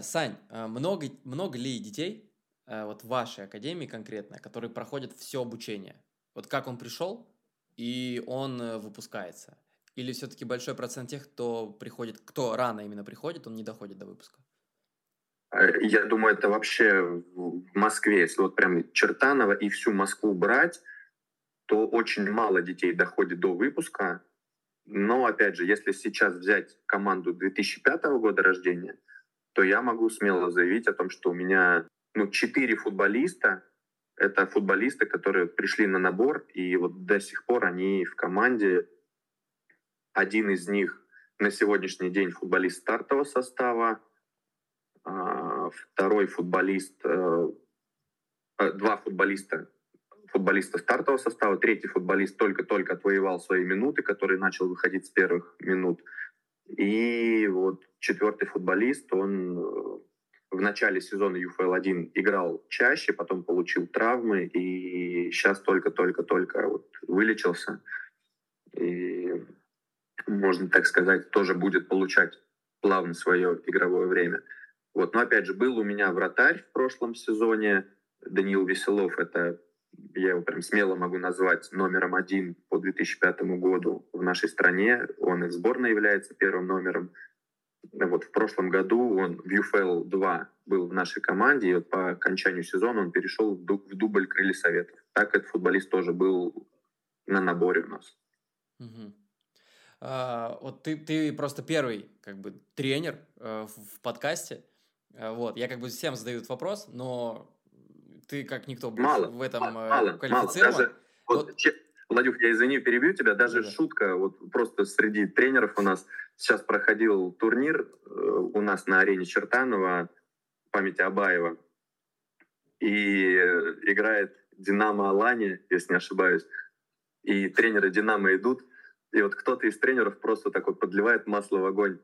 Сань, а много, много ли детей а, вот в вашей академии конкретно, которые проходят все обучение? Вот как он пришел, и он э, выпускается? Или все-таки большой процент тех, кто приходит, кто рано именно приходит, он не доходит до выпуска? Э, я думаю, это вообще в Москве, если вот прям Чертаново и всю Москву брать, то очень мало детей доходит до выпуска. Но, опять же, если сейчас взять команду 2005 года рождения, то я могу смело заявить о том, что у меня ну, четыре футболиста, это футболисты, которые пришли на набор, и вот до сих пор они в команде. Один из них на сегодняшний день футболист стартового состава, второй футболист, э, э, два футболиста футболиста стартового состава, третий футболист только-только отвоевал свои минуты, который начал выходить с первых минут. И вот четвертый футболист, он э, в начале сезона UFL-1 играл чаще, потом получил травмы, и сейчас только-только-только вот вылечился. И, можно так сказать, тоже будет получать плавно свое игровое время. Вот. Но опять же, был у меня вратарь в прошлом сезоне, Даниил Веселов, это я его прям смело могу назвать номером один по 2005 году в нашей стране. Он и в сборной является первым номером. Вот в прошлом году он в UFL 2 был в нашей команде, и вот по окончанию сезона он перешел в, дубль Крылья Советов. Так этот футболист тоже был на наборе у нас. Угу. А, вот ты, ты просто первый как бы тренер э, в, подкасте. А, вот, я как бы всем задаю этот вопрос, но ты как никто мало, в этом мало, э, квалифицирован. Мало. Даже, вот, вот... Владюх, я извини, перебью тебя. Даже да. шутка, вот просто среди тренеров у нас сейчас проходил турнир э, у нас на арене Чертанова памяти Абаева. И э, играет Динамо Алани, если не ошибаюсь. И тренеры Динамо идут, и вот кто-то из тренеров просто так вот подливает масло в огонь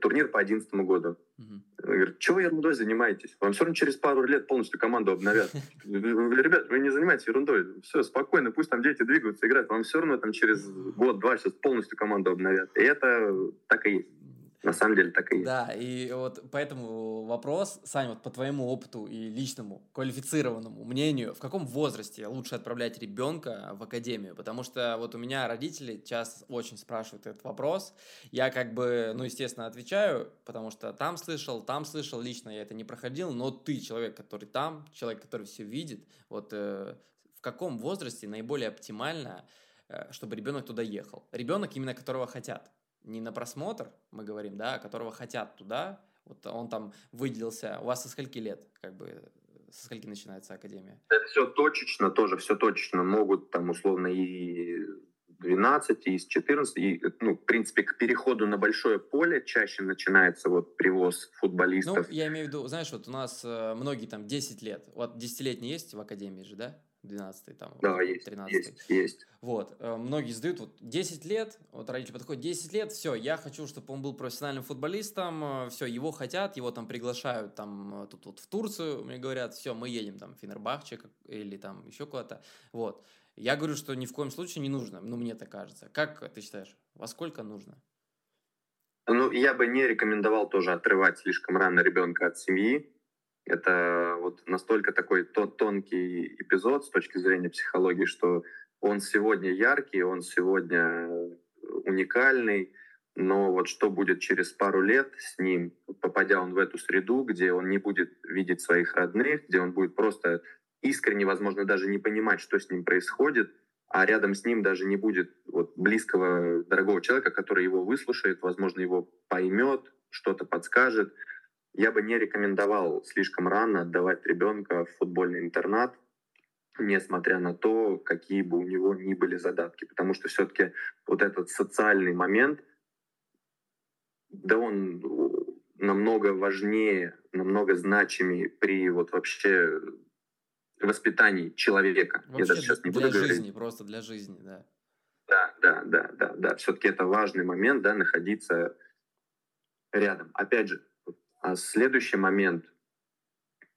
турнир по 2011 году. Угу. Говорит, чего вы ерундой занимаетесь? Вам все равно через пару лет полностью команду обновят. Ребят, вы не занимаетесь ерундой. Все, спокойно, пусть там дети двигаются, играют. Вам все равно там через год-два сейчас полностью команду обновят. И это так и есть. На самом деле так и есть. Да, и вот поэтому вопрос, Саня, вот по твоему опыту и личному, квалифицированному мнению, в каком возрасте лучше отправлять ребенка в академию? Потому что вот у меня родители часто очень спрашивают этот вопрос. Я как бы, ну, естественно, отвечаю, потому что там слышал, там слышал, лично я это не проходил, но ты человек, который там, человек, который все видит, вот э, в каком возрасте наиболее оптимально, э, чтобы ребенок туда ехал? Ребенок, именно которого хотят не на просмотр, мы говорим, да, которого хотят туда, вот он там выделился. У вас со скольки лет, как бы, со скольки начинается академия? Это все точечно тоже, все точечно. Могут там условно и 12, и из 14. И, ну, в принципе, к переходу на большое поле чаще начинается вот привоз футболистов. Ну, я имею в виду, знаешь, вот у нас э, многие там 10 лет. Вот 10-летний есть в академии же, да? 12 там, да, есть, 13 есть, есть. Вот, э, многие задают, вот 10 лет, вот родители подходят, 10 лет, все, я хочу, чтобы он был профессиональным футболистом, э, все, его хотят, его там приглашают там э, тут вот в Турцию, мне говорят, все, мы едем там в Фенербахче или там еще куда-то, вот. Я говорю, что ни в коем случае не нужно, ну, мне так кажется. Как ты считаешь, во сколько нужно? Ну, я бы не рекомендовал тоже отрывать слишком рано ребенка от семьи, это вот настолько такой тонкий эпизод с точки зрения психологии, что он сегодня яркий, он сегодня уникальный, но вот что будет через пару лет с ним, попадя он в эту среду, где он не будет видеть своих родных, где он будет просто искренне, возможно, даже не понимать, что с ним происходит, а рядом с ним даже не будет вот близкого, дорогого человека, который его выслушает, возможно, его поймет, что-то подскажет – я бы не рекомендовал слишком рано отдавать ребенка в футбольный интернат, несмотря на то, какие бы у него ни были задатки. Потому что все-таки вот этот социальный момент, да он намного важнее, намного значимее при вот вообще воспитании человека. Вообще Я даже сейчас не для буду жизни, говорить. просто для жизни, да. Да, да, да, да, да. Все-таки это важный момент, да, находиться рядом. Опять же, а следующий момент,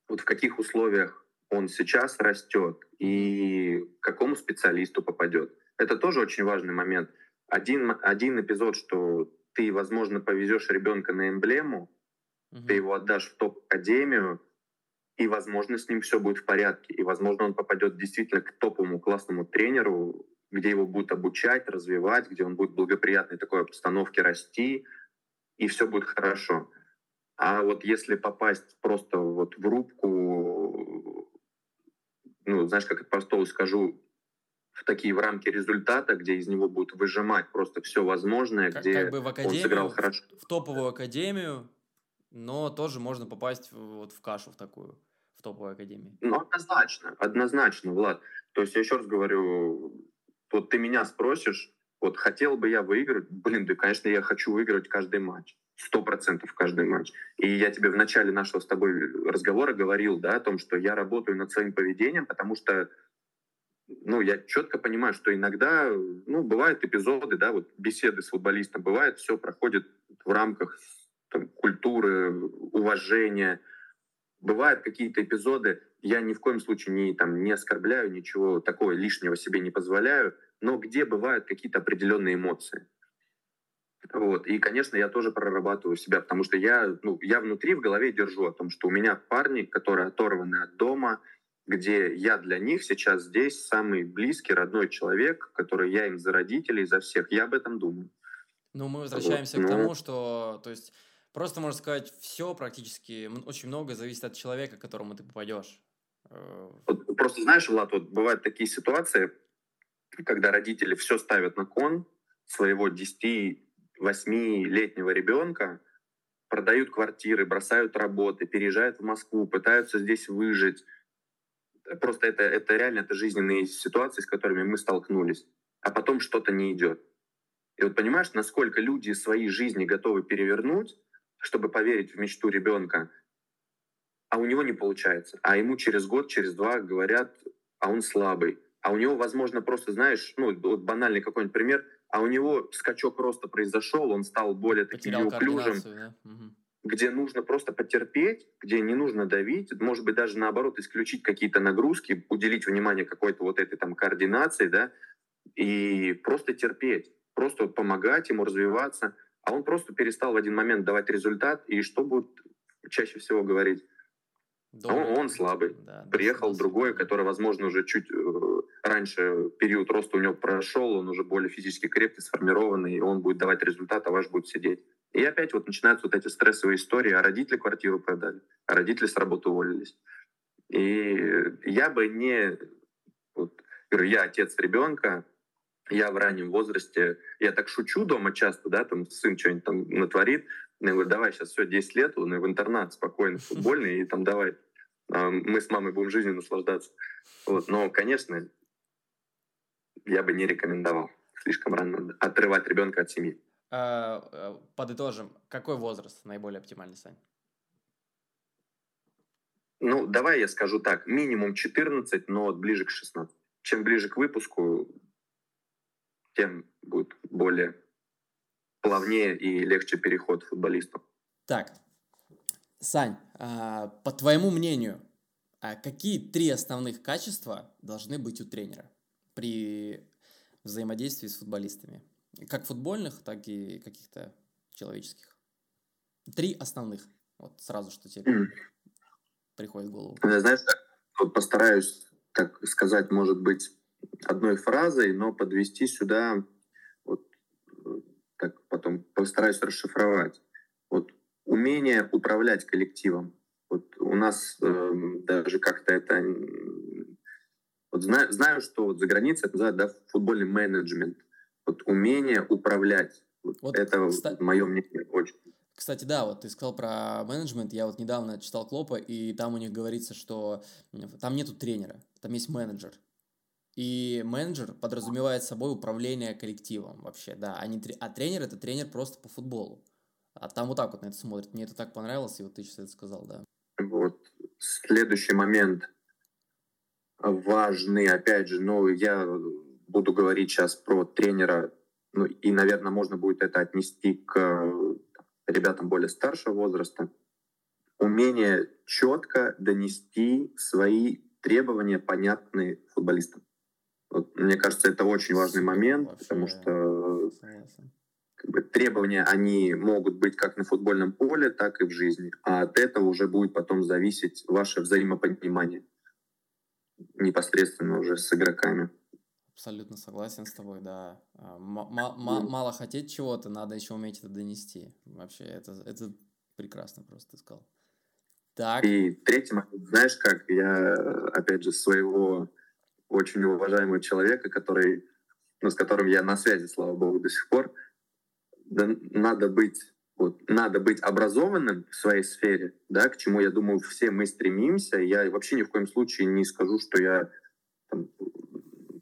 вот в каких условиях он сейчас растет и к какому специалисту попадет. Это тоже очень важный момент. Один, один эпизод, что ты, возможно, повезешь ребенка на эмблему, угу. ты его отдашь в топ-академию, и, возможно, с ним все будет в порядке. И, возможно, он попадет действительно к топовому классному тренеру, где его будут обучать, развивать, где он будет в благоприятной такой обстановке расти, и все будет хорошо. А вот если попасть просто вот в рубку, ну, знаешь, как это простого скажу, в такие в рамки результата, где из него будут выжимать просто все возможное, как, где как бы в академию, он сыграл хорошо. В, в топовую академию, но тоже можно попасть вот в кашу в такую, в топовую академию. Ну, однозначно, однозначно, Влад. То есть я еще раз говорю, вот ты меня спросишь, вот хотел бы я выиграть, блин, да, конечно, я хочу выиграть каждый матч сто процентов каждый матч. И я тебе в начале нашего с тобой разговора говорил, да, о том, что я работаю над своим поведением, потому что ну, я четко понимаю, что иногда, ну, бывают эпизоды, да, вот беседы с футболистом, бывает, все проходит в рамках там, культуры, уважения. Бывают какие-то эпизоды, я ни в коем случае не, там, не оскорбляю, ничего такого лишнего себе не позволяю, но где бывают какие-то определенные эмоции. Вот. И, конечно, я тоже прорабатываю себя, потому что я, ну, я внутри в голове держу о том, что у меня парни, которые оторваны от дома, где я для них сейчас здесь самый близкий, родной человек, который я им за родителей, за всех. Я об этом думаю. Ну, мы возвращаемся вот. к ну. тому, что, то есть, просто можно сказать, все практически, очень много зависит от человека, к которому ты попадешь. Э, вот, просто знаешь, Влад, вот бывают такие ситуации, когда родители все ставят на кон своего 10-8-летнего ребенка, продают квартиры, бросают работы, переезжают в Москву, пытаются здесь выжить, просто это, это реально это жизненные ситуации, с которыми мы столкнулись, а потом что-то не идет. И вот понимаешь, насколько люди свои жизни готовы перевернуть, чтобы поверить в мечту ребенка, а у него не получается. А ему через год, через два говорят, а он слабый. А у него, возможно, просто, знаешь, ну, вот банальный какой-нибудь пример, а у него скачок роста произошел, он стал более таким неуклюжим. Да? Угу где нужно просто потерпеть, где не нужно давить, может быть, даже наоборот исключить какие-то нагрузки, уделить внимание какой-то вот этой там координации, да, и просто терпеть, просто помогать ему развиваться. А он просто перестал в один момент давать результат, и что будет чаще всего говорить? Он, он слабый. Да, Приехал да, другой, который, возможно, уже чуть э, раньше период роста у него прошел, он уже более физически крепкий, сформированный, и он будет давать результат, а ваш будет сидеть. И опять вот начинаются вот эти стрессовые истории, а родители квартиру продали, а родители с работы уволились. И я бы не... Вот, говорю, я отец ребенка, я в раннем возрасте, я так шучу дома часто, да, там сын что-нибудь там натворит, я говорю, давай сейчас все, 10 лет, он в интернат спокойно, футбольный, и там давай, мы с мамой будем жизнью наслаждаться. Вот. Но, конечно, я бы не рекомендовал слишком рано отрывать ребенка от семьи. А, э, подытожим, какой возраст наиболее оптимальный, Сань? Ну, давай я скажу так, минимум 14, но ближе к 16. Чем ближе к выпуску, тем будет более плавнее и легче переход футболистов. Так, Сань, а, по твоему мнению, а какие три основных качества должны быть у тренера при взаимодействии с футболистами? Как футбольных, так и каких-то человеческих. Три основных. Вот сразу, что тебе mm. приходит в голову. Знаешь, вот постараюсь так сказать, может быть, одной фразой, но подвести сюда, вот так потом постараюсь расшифровать. Вот умение управлять коллективом. Вот у нас э, даже как-то это... Вот знаю, знаю, что вот за границей это называют да, футбольный менеджмент вот умение управлять. Вот, это кстати, мое мнение очень. Кстати, да, вот ты сказал про менеджмент. Я вот недавно читал Клопа, и там у них говорится, что там нету тренера, там есть менеджер. И менеджер подразумевает собой управление коллективом вообще, да. А, не, а тренер это тренер просто по футболу. А там вот так вот на это смотрит. Мне это так понравилось, и вот ты сейчас это сказал, да. Вот. Следующий момент важный, опять же, ну, я буду говорить сейчас про тренера, ну и, наверное, можно будет это отнести к ребятам более старшего возраста, умение четко донести свои требования, понятные футболистам. Вот, мне кажется, это очень важный момент, Вообще, потому что как бы, требования, они могут быть как на футбольном поле, так и в жизни. А от этого уже будет потом зависеть ваше взаимопонимание непосредственно уже с игроками. Абсолютно согласен с тобой, да. А, мало хотеть чего-то, надо еще уметь это донести. Вообще, это, это прекрасно просто ты сказал. Так. И третий момент, знаешь, как я, опять же, своего очень уважаемого человека, который, ну, с которым я на связи, слава богу, до сих пор, да, надо быть вот, надо быть образованным в своей сфере, да, к чему, я думаю, все мы стремимся. Я вообще ни в коем случае не скажу, что я там,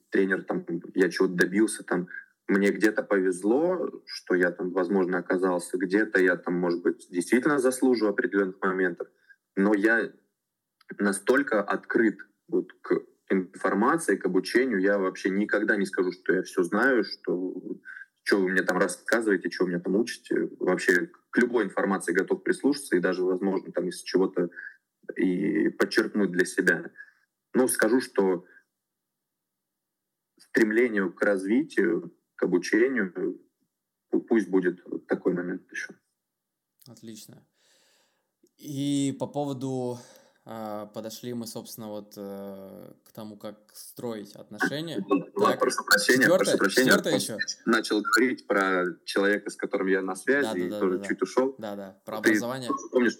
тренер, там, я чего-то добился, там, мне где-то повезло, что я там, возможно, оказался, где-то я там, может быть, действительно заслуживаю определенных моментов, но я настолько открыт вот к информации, к обучению. Я вообще никогда не скажу, что я все знаю, что что вы мне там рассказываете, что вы меня там учите. Вообще к любой информации готов прислушаться и даже, возможно, там из чего-то и подчеркнуть для себя. Ну, скажу, что стремлению к развитию, к обучению, пусть будет такой момент еще. Отлично. И по поводу подошли мы, собственно, вот э, к тому, как строить отношения. так, прошу прощения, четвертое, прошу прощения. Четвертое еще? Начал говорить про человека, с которым я на связи, да, да, и да, тоже да, чуть да. ушел. Да, да, про образование. Ты помнишь,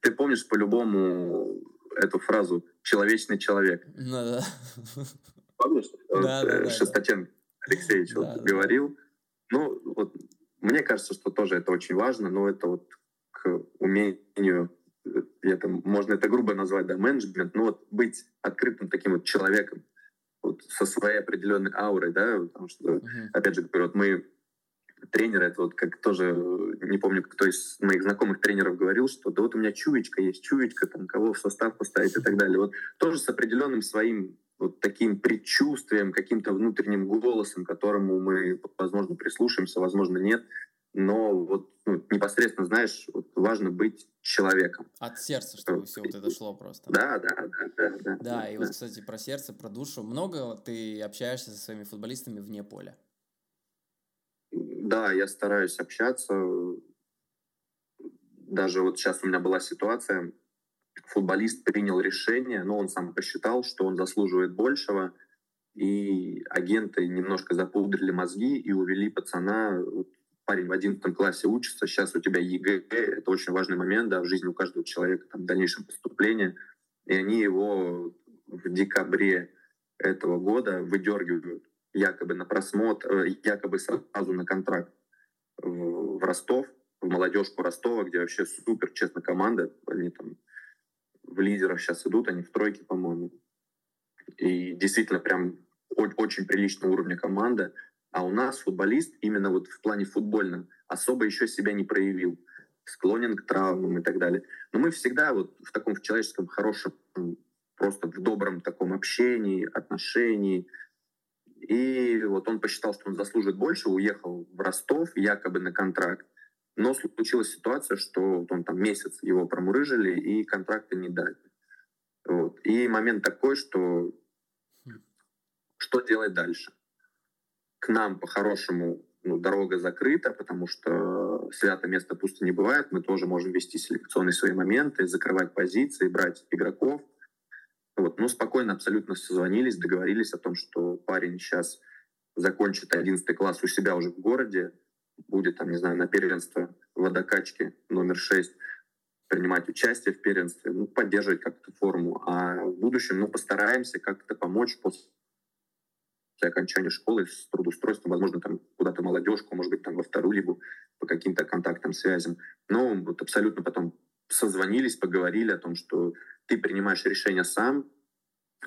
ты, помнишь по-любому эту фразу «человечный человек». Ну, да. Помнишь? Да, вот, да, да, Шестаченко Алексеевич да, вот да. говорил. Ну, вот мне кажется, что тоже это очень важно, но это вот к умению это, можно это грубо назвать, да, менеджмент, но вот быть открытым таким вот человеком, вот со своей определенной аурой, да, потому что, uh-huh. опять же, говорю, вот мы тренеры, это вот как тоже, не помню, кто из моих знакомых тренеров говорил, что да вот у меня чуечка есть, чуечка, там, кого в состав поставить и так далее. Вот тоже с определенным своим вот таким предчувствием, каким-то внутренним голосом, которому мы, возможно, прислушаемся, возможно, нет но вот ну, непосредственно, знаешь, вот важно быть человеком. От сердца, чтобы все вот это шло просто. Да, да, да, да. Да, да, и да. вот, кстати, про сердце, про душу. Много ты общаешься со своими футболистами вне поля? Да, я стараюсь общаться. Даже вот сейчас у меня была ситуация, футболист принял решение, но он сам посчитал, что он заслуживает большего, и агенты немножко запудрили мозги и увели пацана вот, парень в 11 классе учится, сейчас у тебя ЕГЭ, это очень важный момент да, в жизни у каждого человека, там, в дальнейшем поступлении, и они его в декабре этого года выдергивают якобы на просмотр, э, якобы сразу на контракт в Ростов, в молодежку Ростова, где вообще супер, честно, команда. Они там в лидерах сейчас идут, они в тройке, по-моему. И действительно прям очень приличного уровня команда. А у нас футболист именно вот в плане футбольном особо еще себя не проявил, склонен к травмам и так далее. Но мы всегда вот в таком в человеческом хорошем, просто в добром таком общении, отношении. И вот он посчитал, что он заслуживает больше, уехал в Ростов якобы на контракт. Но случилась ситуация, что вот он там месяц его промурыжили и контракта не дали. Вот. И момент такой, что хм. что делать дальше? К нам по-хорошему ну, дорога закрыта, потому что свято место пусто не бывает. Мы тоже можем вести селекционные свои моменты, закрывать позиции, брать игроков. Вот. Но спокойно абсолютно созвонились, договорились о том, что парень сейчас закончит 11 класс у себя уже в городе, будет там, не знаю, на первенство водокачки номер 6 принимать участие в первенстве, ну, поддерживать как-то форму. А в будущем, ну, постараемся как-то помочь после после окончания школы с трудоустройством, возможно, там куда-то молодежку, может быть, там во вторую лигу по каким-то контактам, связям. Но вот абсолютно потом созвонились, поговорили о том, что ты принимаешь решение сам,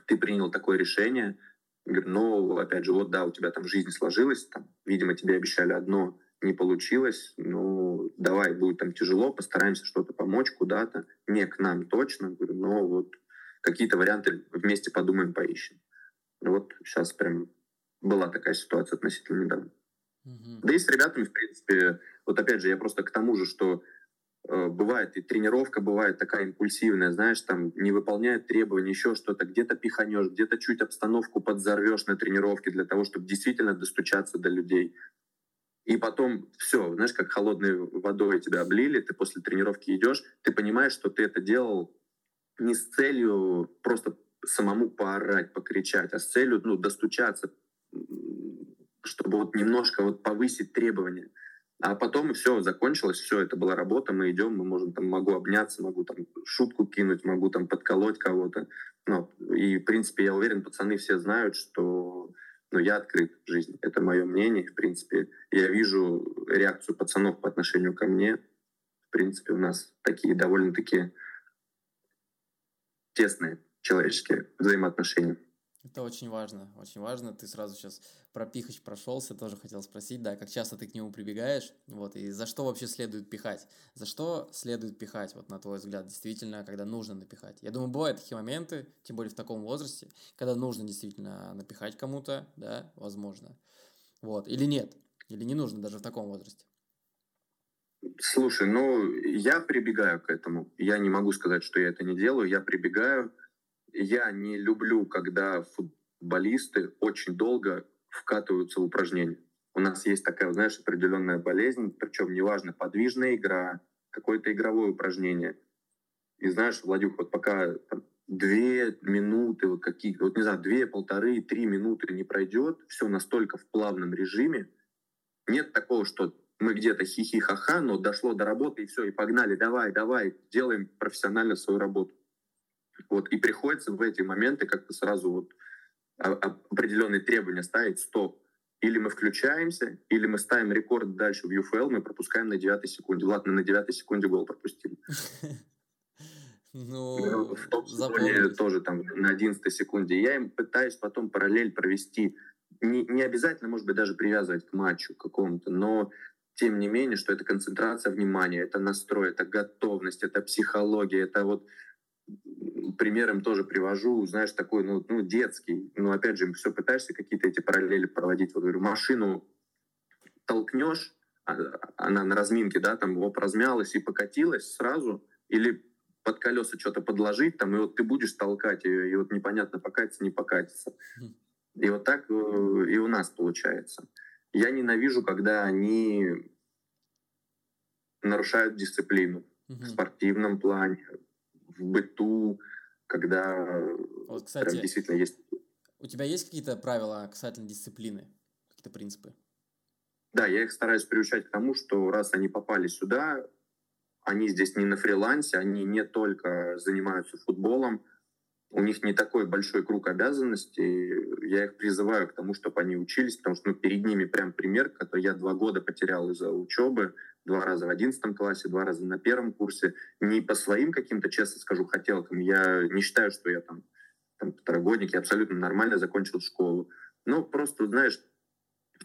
ты принял такое решение, говорю, ну, опять же, вот да, у тебя там жизнь сложилась, там, видимо, тебе обещали одно, не получилось, ну, давай, будет там тяжело, постараемся что-то помочь куда-то, не к нам точно, говорю, но вот какие-то варианты вместе подумаем, поищем. Вот сейчас прям была такая ситуация относительно недавно. Угу. Да и с ребятами, в принципе, вот опять же, я просто к тому же, что э, бывает и тренировка бывает такая импульсивная, знаешь, там не выполняют требования, еще что-то, где-то пиханешь, где-то чуть обстановку подзорвешь на тренировке для того, чтобы действительно достучаться до людей. И потом все, знаешь, как холодной водой тебя облили, ты после тренировки идешь, ты понимаешь, что ты это делал не с целью просто самому поорать, покричать, а с целью ну, достучаться, чтобы вот немножко вот повысить требования. А потом все, закончилось, все, это была работа, мы идем, мы можем там, могу обняться, могу там шутку кинуть, могу там подколоть кого-то. Ну, и, в принципе, я уверен, пацаны все знают, что ну, я открыт в жизни. Это мое мнение. В принципе, я вижу реакцию пацанов по отношению ко мне. В принципе, у нас такие довольно-таки тесные человеческие взаимоотношения. Это очень важно, очень важно. Ты сразу сейчас про пихач прошелся, тоже хотел спросить, да, как часто ты к нему прибегаешь, вот, и за что вообще следует пихать? За что следует пихать, вот, на твой взгляд, действительно, когда нужно напихать? Я думаю, бывают такие моменты, тем более в таком возрасте, когда нужно действительно напихать кому-то, да, возможно, вот, или нет, или не нужно даже в таком возрасте. Слушай, ну, я прибегаю к этому. Я не могу сказать, что я это не делаю. Я прибегаю. Я не люблю, когда футболисты очень долго вкатываются в упражнения. У нас есть такая, знаешь, определенная болезнь, причем неважно, подвижная игра, какое-то игровое упражнение. И знаешь, Владюк, вот пока там, две минуты, вот какие, вот не знаю, две, полторы, три минуты не пройдет, все настолько в плавном режиме, нет такого, что мы где-то хихи-ха-ха, но дошло до работы, и все, и погнали, давай, давай, делаем профессионально свою работу. Вот, и приходится в эти моменты как-то сразу вот определенные требования ставить, стоп, или мы включааемся, или мы ставим рекорд дальше в UFL, мы пропускаем на девятой секунде. Ладно, на девятой секунде гол пропустили. Ну, в тоже там на одиннадцатой секунде. Я им пытаюсь потом параллель провести. Не, не обязательно, может быть, даже привязывать к матчу какому-то, но тем не менее, что это концентрация внимания, это настрой, это готовность, это психология, это вот примером тоже привожу, знаешь, такой, ну, ну детский. Ну, опять же, все пытаешься какие-то эти параллели проводить. Вот говорю, машину толкнешь, а, она на разминке, да, там вот размялась и покатилась сразу, или под колеса что-то подложить, там, и вот ты будешь толкать ее, и вот непонятно, покатится, не покатится. И вот так э, и у нас получается. Я ненавижу, когда они нарушают дисциплину в спортивном плане, в быту, когда вот, кстати, прям действительно есть... У тебя есть какие-то правила касательно дисциплины, какие-то принципы? Да, я их стараюсь приучать к тому, что раз они попали сюда, они здесь не на фрилансе, они не только занимаются футболом, у них не такой большой круг обязанностей. Я их призываю к тому, чтобы они учились, потому что ну, перед ними прям пример, который я два года потерял из-за учебы, два раза в одиннадцатом классе, два раза на первом курсе. Не по своим каким-то, честно скажу, хотелкам. Я не считаю, что я там, там второгодник, я абсолютно нормально закончил школу. Но просто, знаешь,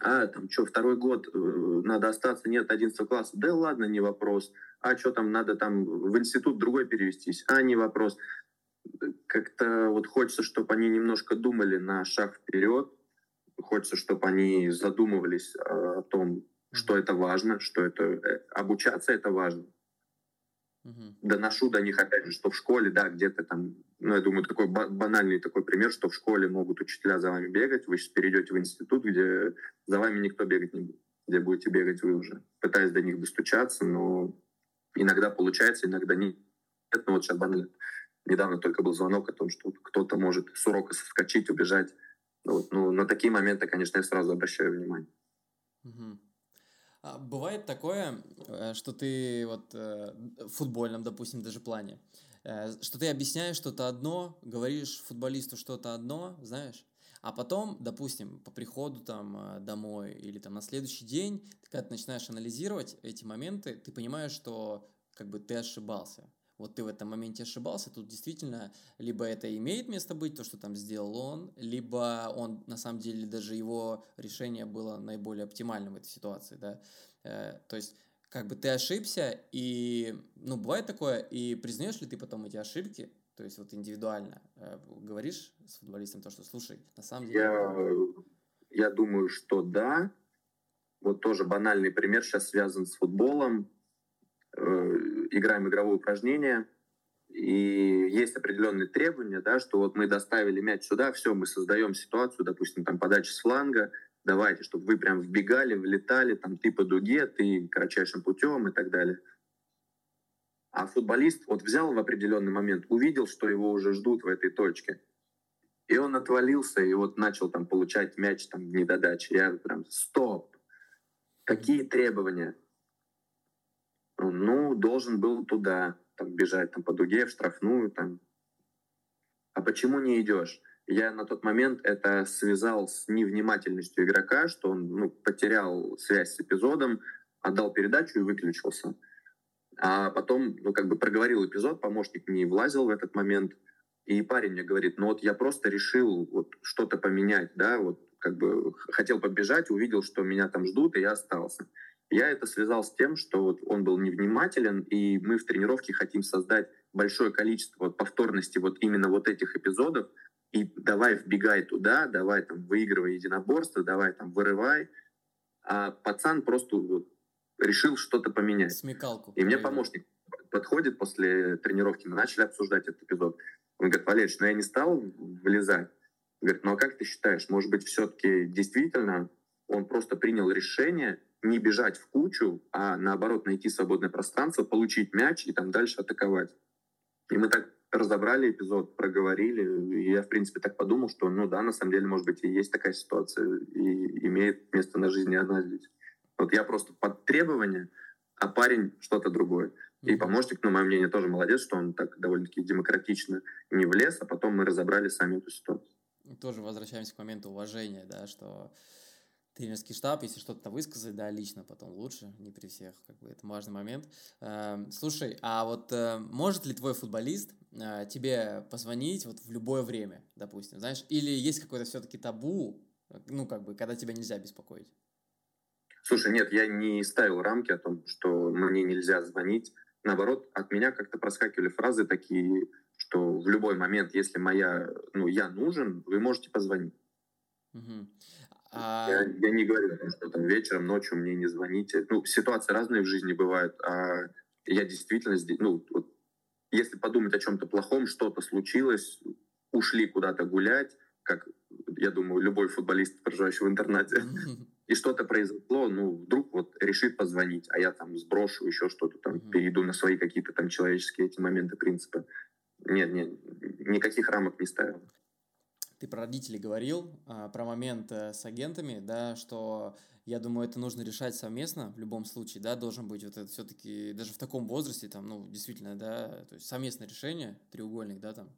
а, там, что, второй год, э, надо остаться, нет, 11 класса, да ладно, не вопрос. А что там, надо там в институт другой перевестись, а, не вопрос. Как-то вот хочется, чтобы они немножко думали на шаг вперед, хочется, чтобы они задумывались о том, что это важно, что это э, обучаться это важно. Uh-huh. Доношу до них, опять же, что в школе, да, где-то там, ну, я думаю, такой банальный такой пример, что в школе могут учителя за вами бегать, вы сейчас перейдете в институт, где за вами никто бегать не будет, где будете бегать вы уже. Пытаюсь до них достучаться, но иногда получается, иногда нет. Ну, вот сейчас банально. Недавно только был звонок о том, что кто-то может с урока соскочить, убежать. Вот, ну, на такие моменты, конечно, я сразу обращаю внимание. А бывает такое, э, что ты вот э, в футбольном, допустим, даже плане, э, что ты объясняешь что-то одно, говоришь футболисту что-то одно, знаешь, а потом, допустим, по приходу там домой или там на следующий день, когда ты начинаешь анализировать эти моменты, ты понимаешь, что как бы ты ошибался вот ты в этом моменте ошибался, тут действительно либо это имеет место быть, то, что там сделал он, либо он, на самом деле, даже его решение было наиболее оптимальным в этой ситуации, да, э, то есть как бы ты ошибся, и, ну, бывает такое, и признаешь ли ты потом эти ошибки, то есть вот индивидуально э, говоришь с футболистом то, что, слушай, на самом деле... Я, я думаю, что да, вот тоже банальный пример сейчас связан с футболом, Э, играем игровое упражнение, и есть определенные требования, да, что вот мы доставили мяч сюда, все, мы создаем ситуацию, допустим, там подача с фланга, давайте, чтобы вы прям вбегали, влетали, там ты по дуге, ты кратчайшим путем и так далее. А футболист вот взял в определенный момент, увидел, что его уже ждут в этой точке, и он отвалился и вот начал там получать мяч там в недодаче. Я прям, стоп, какие требования? Ну, должен был туда там, бежать там, по дуге, в штрафную. Там. А почему не идешь? Я на тот момент это связал с невнимательностью игрока, что он ну, потерял связь с эпизодом, отдал передачу и выключился. А потом, ну, как бы проговорил эпизод, помощник не влазил в этот момент. И парень мне говорит, ну вот я просто решил вот что-то поменять, да, вот как бы хотел побежать, увидел, что меня там ждут, и я остался. Я это связал с тем, что вот он был невнимателен, и мы в тренировке хотим создать большое количество повторности вот именно вот этих эпизодов, и давай вбегай туда, давай там выигрывай единоборство, давай там вырывай. А пацан просто вот решил что-то поменять. Смекалку. И мне помощник подходит после тренировки, мы начали обсуждать этот эпизод. Он говорит, Валерьевич, ну я не стал вылезать. Говорит, ну а как ты считаешь, может быть, все-таки действительно он просто принял решение не бежать в кучу, а наоборот найти свободное пространство, получить мяч и там дальше атаковать. И мы так разобрали эпизод, проговорили, и я, в принципе, так подумал, что, ну да, на самом деле, может быть, и есть такая ситуация, и имеет место на жизни одна здесь. Вот я просто под требования, а парень что-то другое. И помощник, ну, мое мнение, тоже молодец, что он так довольно-таки демократично не влез, а потом мы разобрали сами эту ситуацию. Тоже возвращаемся к моменту уважения, да, что тренерский штаб, если что-то высказать, да, лично потом лучше, не при всех, как бы это важный момент. Эм, слушай, а вот э, может ли твой футболист э, тебе позвонить вот в любое время, допустим, знаешь, или есть какое-то все-таки табу, ну, как бы, когда тебя нельзя беспокоить? Слушай, нет, я не ставил рамки о том, что мне нельзя звонить. Наоборот, от меня как-то проскакивали фразы такие, что в любой момент, если моя, ну, я нужен, вы можете позвонить. Угу. А... Я, я не говорю, что там вечером, ночью мне не звоните. Ну, ситуации разные в жизни бывают, а я действительно здесь, ну, вот, если подумать о чем-то плохом, что-то случилось, ушли куда-то гулять, как, я думаю, любой футболист, проживающий в интернете, и что-то произошло, ну, вдруг вот решит позвонить, а я там сброшу еще что-то, там, перейду на свои какие-то там человеческие эти моменты, принципы. Нет, нет, никаких рамок не ставил ты про родителей говорил, а, про момент э, с агентами, да, что я думаю, это нужно решать совместно в любом случае, да, должен быть вот это все-таки, даже в таком возрасте, там, ну, действительно, да, то есть совместное решение, треугольник, да, там,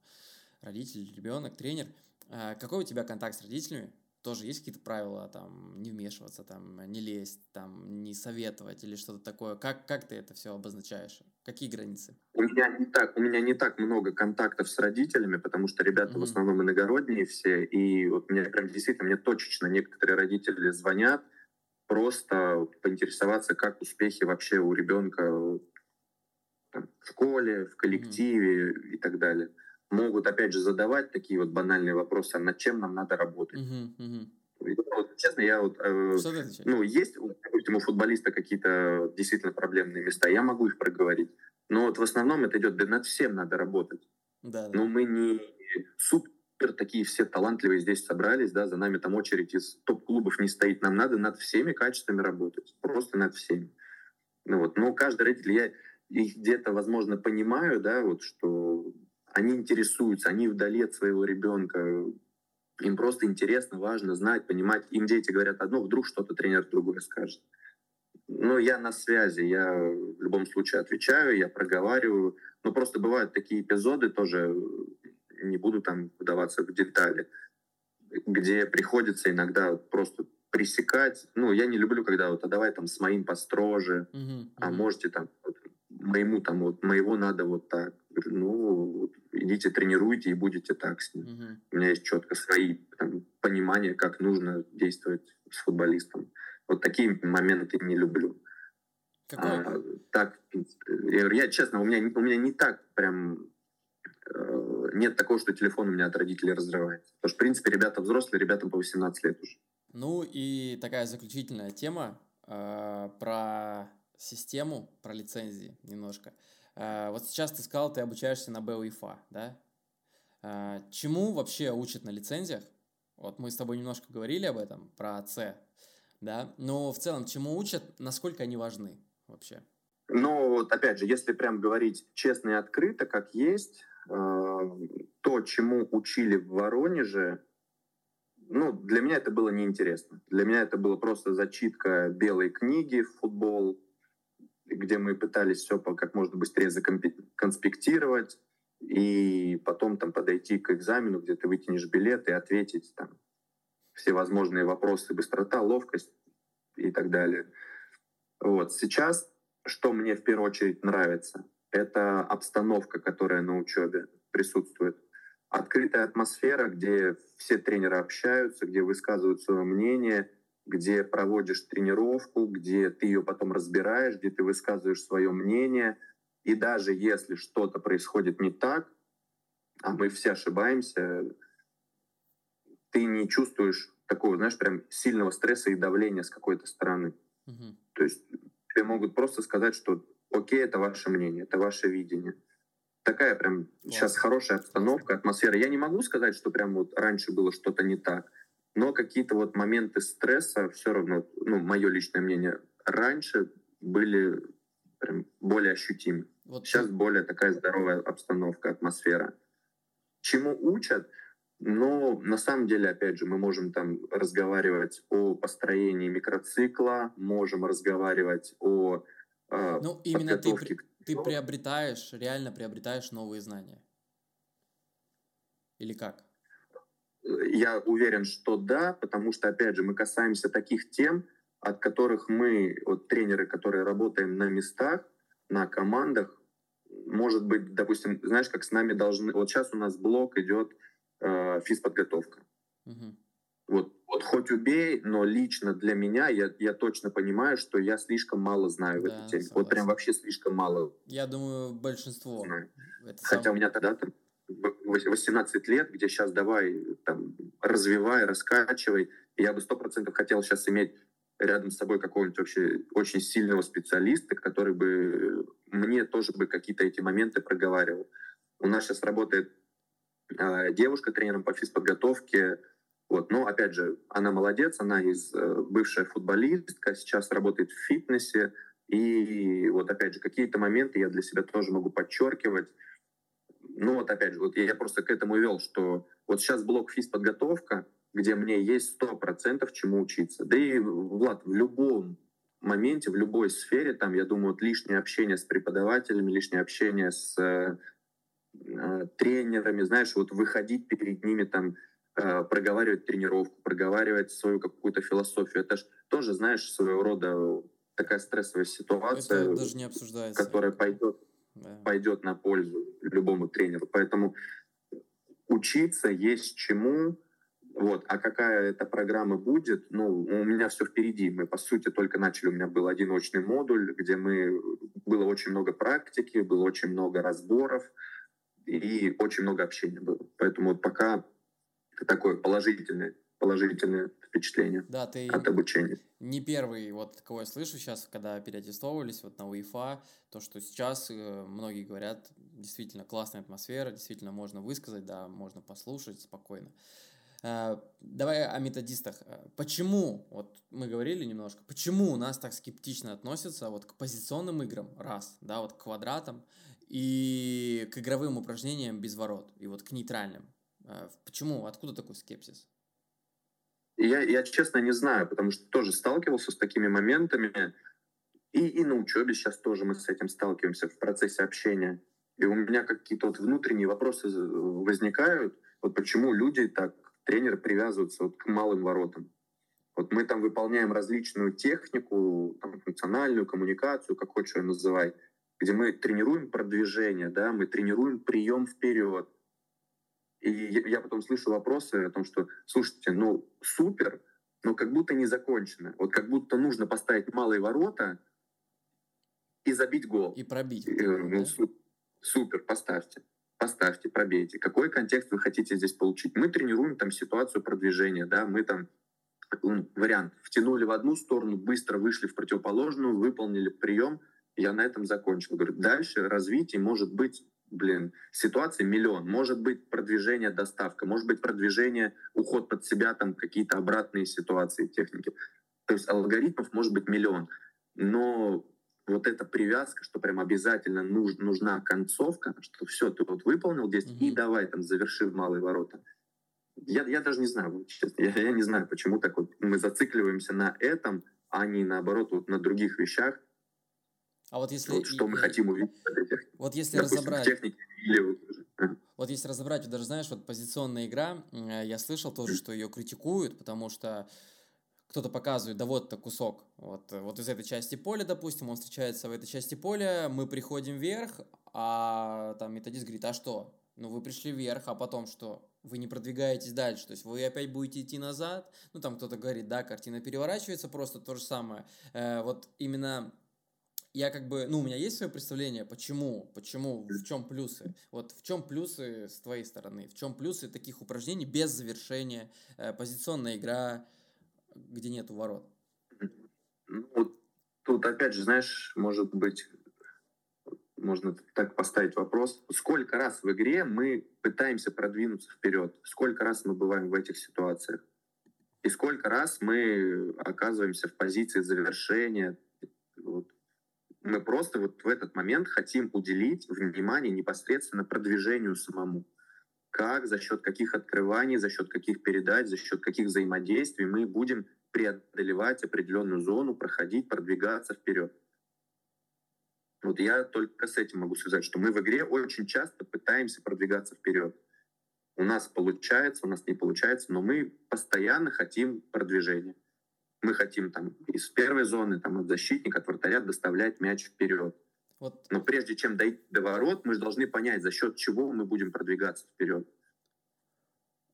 родитель, ребенок, тренер. А какой у тебя контакт с родителями? Тоже есть какие-то правила, там, не вмешиваться, там, не лезть, там, не советовать или что-то такое? Как, как ты это все обозначаешь? Какие границы? У меня не так, у меня не так много контактов с родителями, потому что ребята mm-hmm. в основном иногородние все, и вот мне прям действительно, мне точечно некоторые родители звонят, просто поинтересоваться, как успехи вообще у ребенка там, в школе, в коллективе mm-hmm. и так далее могут, опять же, задавать такие вот банальные вопросы, а над чем нам надо работать. Uh-huh, uh-huh. Вот, честно, я вот... Э, ну, есть, допустим, у футболиста какие-то действительно проблемные места, я могу их проговорить. Но вот в основном это идет, да над всем надо работать. Да, да. Но мы не супер такие все талантливые здесь собрались, да, за нами там очередь из топ-клубов не стоит. Нам надо над всеми качествами работать. Просто над всеми. Ну вот, но каждый родитель, я их где-то, возможно, понимаю, да, вот, что они интересуются, они вдали от своего ребенка, им просто интересно, важно знать, понимать. Им дети говорят одно, вдруг что-то тренер другое скажет. Но я на связи, я в любом случае отвечаю, я проговариваю. Но просто бывают такие эпизоды, тоже не буду там вдаваться в детали, где приходится иногда просто пресекать. Ну, я не люблю, когда вот, а давай там с моим построже, uh-huh, uh-huh. а можете там вот, моему там вот моего надо вот так. Ну, идите тренируйте и будете так с ним. Угу. У меня есть четко свои там, понимания, как нужно действовать с футболистом. Вот такие моменты не люблю. А, так, я, я честно, у меня, у меня не так прям э, нет такого, что телефон у меня от родителей разрывается. Потому что, в принципе, ребята взрослые, ребятам по 18 лет уже. Ну и такая заключительная тема э, про систему, про лицензии немножко. Э, вот сейчас ты сказал, ты обучаешься на БУИФА, да? Э, чему вообще учат на лицензиях? Вот мы с тобой немножко говорили об этом, про С, да? Но в целом, чему учат, насколько они важны вообще? Ну, вот опять же, если прям говорить честно и открыто, как есть, э, то, чему учили в Воронеже, ну, для меня это было неинтересно. Для меня это было просто зачитка белой книги в футбол, где мы пытались все как можно быстрее законспектировать и потом там подойти к экзамену, где ты вытянешь билет и ответить там все возможные вопросы, быстрота, ловкость и так далее. Вот. Сейчас, что мне в первую очередь нравится, это обстановка, которая на учебе присутствует. открытая атмосфера, где все тренеры общаются, где высказывают свое мнение, где проводишь тренировку, где ты ее потом разбираешь, где ты высказываешь свое мнение. И даже если что-то происходит не так, а мы все ошибаемся, ты не чувствуешь такого, знаешь, прям сильного стресса и давления с какой-то стороны. Угу. То есть тебе могут просто сказать, что окей, это ваше мнение, это ваше видение. Такая прям Класс. сейчас хорошая обстановка, атмосфера. Я не могу сказать, что прям вот раньше было что-то не так, но какие-то вот моменты стресса все равно, ну, мое личное мнение, раньше были прям более ощутимы. Вот сейчас ты... более такая здоровая обстановка, атмосфера. Чему учат? Но на самом деле, опять же, мы можем там разговаривать о построении микроцикла, можем разговаривать о э, ну, именно ты, ты приобретаешь, реально приобретаешь новые знания. Или как? Я уверен, что да, потому что, опять же, мы касаемся таких тем, от которых мы, вот тренеры, которые работаем на местах, на командах, может быть, допустим, знаешь, как с нами должны... Вот сейчас у нас блок идет э, физподготовка. Угу. Вот, вот хоть убей, но лично для меня я, я точно понимаю, что я слишком мало знаю да, в этой теме. Согласен. Вот прям вообще слишком мало. Я думаю, большинство. Хотя сам... у меня тогда там 18 лет, где сейчас давай там развивай, раскачивай. Я бы сто процентов хотел сейчас иметь рядом с собой какого-нибудь вообще очень сильного специалиста, который бы мне тоже бы какие-то эти моменты проговаривал. У нас сейчас работает э, девушка тренером по физподготовке. Вот. Но, опять же, она молодец, она из э, бывшая футболистка, сейчас работает в фитнесе. И вот, опять же, какие-то моменты я для себя тоже могу подчеркивать. Ну вот, опять же, вот я просто к этому вел, что вот сейчас блок физподготовка, где мне есть сто процентов чему учиться. Да и, Влад, в любом моменте, в любой сфере, там, я думаю, вот лишнее общение с преподавателями, лишнее общение с э, э, тренерами, знаешь, вот выходить перед ними, там, э, проговаривать тренировку, проговаривать свою какую-то философию, это же тоже, знаешь, своего рода такая стрессовая ситуация, это даже не обсуждается. которая пойдет, да. пойдет на пользу любому тренеру. Поэтому учиться есть чему, вот. А какая эта программа будет, ну, у меня все впереди. Мы, по сути, только начали. У меня был один очный модуль, где мы... Было очень много практики, было очень много разборов и очень много общения было. Поэтому вот пока такое положительное, положительное впечатление да, ты от обучения. Не первый, вот кого я слышу сейчас, когда переаттестовывались вот на УЕФА, то, что сейчас э, многие говорят, действительно классная атмосфера, действительно можно высказать, да, можно послушать спокойно. Э, давай о методистах. Э, почему, вот мы говорили немножко, почему у нас так скептично относятся вот к позиционным играм, раз, да, вот к квадратам, и к игровым упражнениям без ворот, и вот к нейтральным? Э, почему? Откуда такой скепсис? Я, я честно не знаю, потому что тоже сталкивался с такими моментами. И, и на учебе сейчас тоже мы с этим сталкиваемся в процессе общения. И у меня какие-то вот внутренние вопросы возникают. Вот почему люди так тренеры привязываются вот к малым воротам. Вот мы там выполняем различную технику, там, функциональную коммуникацию, как хочешь ее называй, где мы тренируем продвижение, да, мы тренируем прием вперед. И я потом слышу вопросы о том, что, слушайте, ну, супер, но как будто не закончено. Вот как будто нужно поставить малые ворота и забить гол. И пробить. И, ну, да? Супер, поставьте поставьте, пробейте. Какой контекст вы хотите здесь получить? Мы тренируем там ситуацию продвижения, да, мы там вариант, втянули в одну сторону, быстро вышли в противоположную, выполнили прием, я на этом закончил. Говорю, дальше развитие может быть, блин, ситуации миллион. Может быть продвижение, доставка, может быть продвижение, уход под себя, там какие-то обратные ситуации, техники. То есть алгоритмов может быть миллион. Но вот эта привязка, что прям обязательно нуж, нужна концовка, что все, ты вот выполнил здесь, mm-hmm. и давай там заверши в малые ворота. Я, я даже не знаю, честно, я, я не знаю, почему так вот мы зацикливаемся на этом, а не наоборот вот на других вещах. А вот если... Вот, что и, мы хотим увидеть. Вот если Допустим, разобрать... технике или вот... Вот если разобрать, вот даже знаешь, вот позиционная игра, я слышал тоже, что ее критикуют, потому что кто-то показывает, да вот-то кусок, вот, вот из этой части поля, допустим, он встречается в этой части поля, мы приходим вверх, а там методист говорит, а что? ну, вы пришли вверх, а потом что? Вы не продвигаетесь дальше, то есть вы опять будете идти назад. Ну, там кто-то говорит, да, картина переворачивается, просто то же самое. Э, вот именно я как бы, ну, у меня есть свое представление, почему, почему, в чем плюсы. Вот в чем плюсы с твоей стороны, в чем плюсы таких упражнений без завершения, э, позиционная игра, где нету ворот. Ну, тут опять же, знаешь, может быть, можно так поставить вопрос. Сколько раз в игре мы пытаемся продвинуться вперед? Сколько раз мы бываем в этих ситуациях? И сколько раз мы оказываемся в позиции завершения? Вот. Мы просто вот в этот момент хотим уделить внимание непосредственно продвижению самому. Как, за счет каких открываний, за счет каких передач, за счет каких взаимодействий мы будем преодолевать определенную зону, проходить, продвигаться вперед. Вот я только с этим могу сказать, что мы в игре очень часто пытаемся продвигаться вперед. У нас получается, у нас не получается, но мы постоянно хотим продвижения. Мы хотим там из первой зоны, там, от защитника, от вратаря доставлять мяч вперед. Вот. Но прежде чем дойти до ворот, мы же должны понять, за счет чего мы будем продвигаться вперед.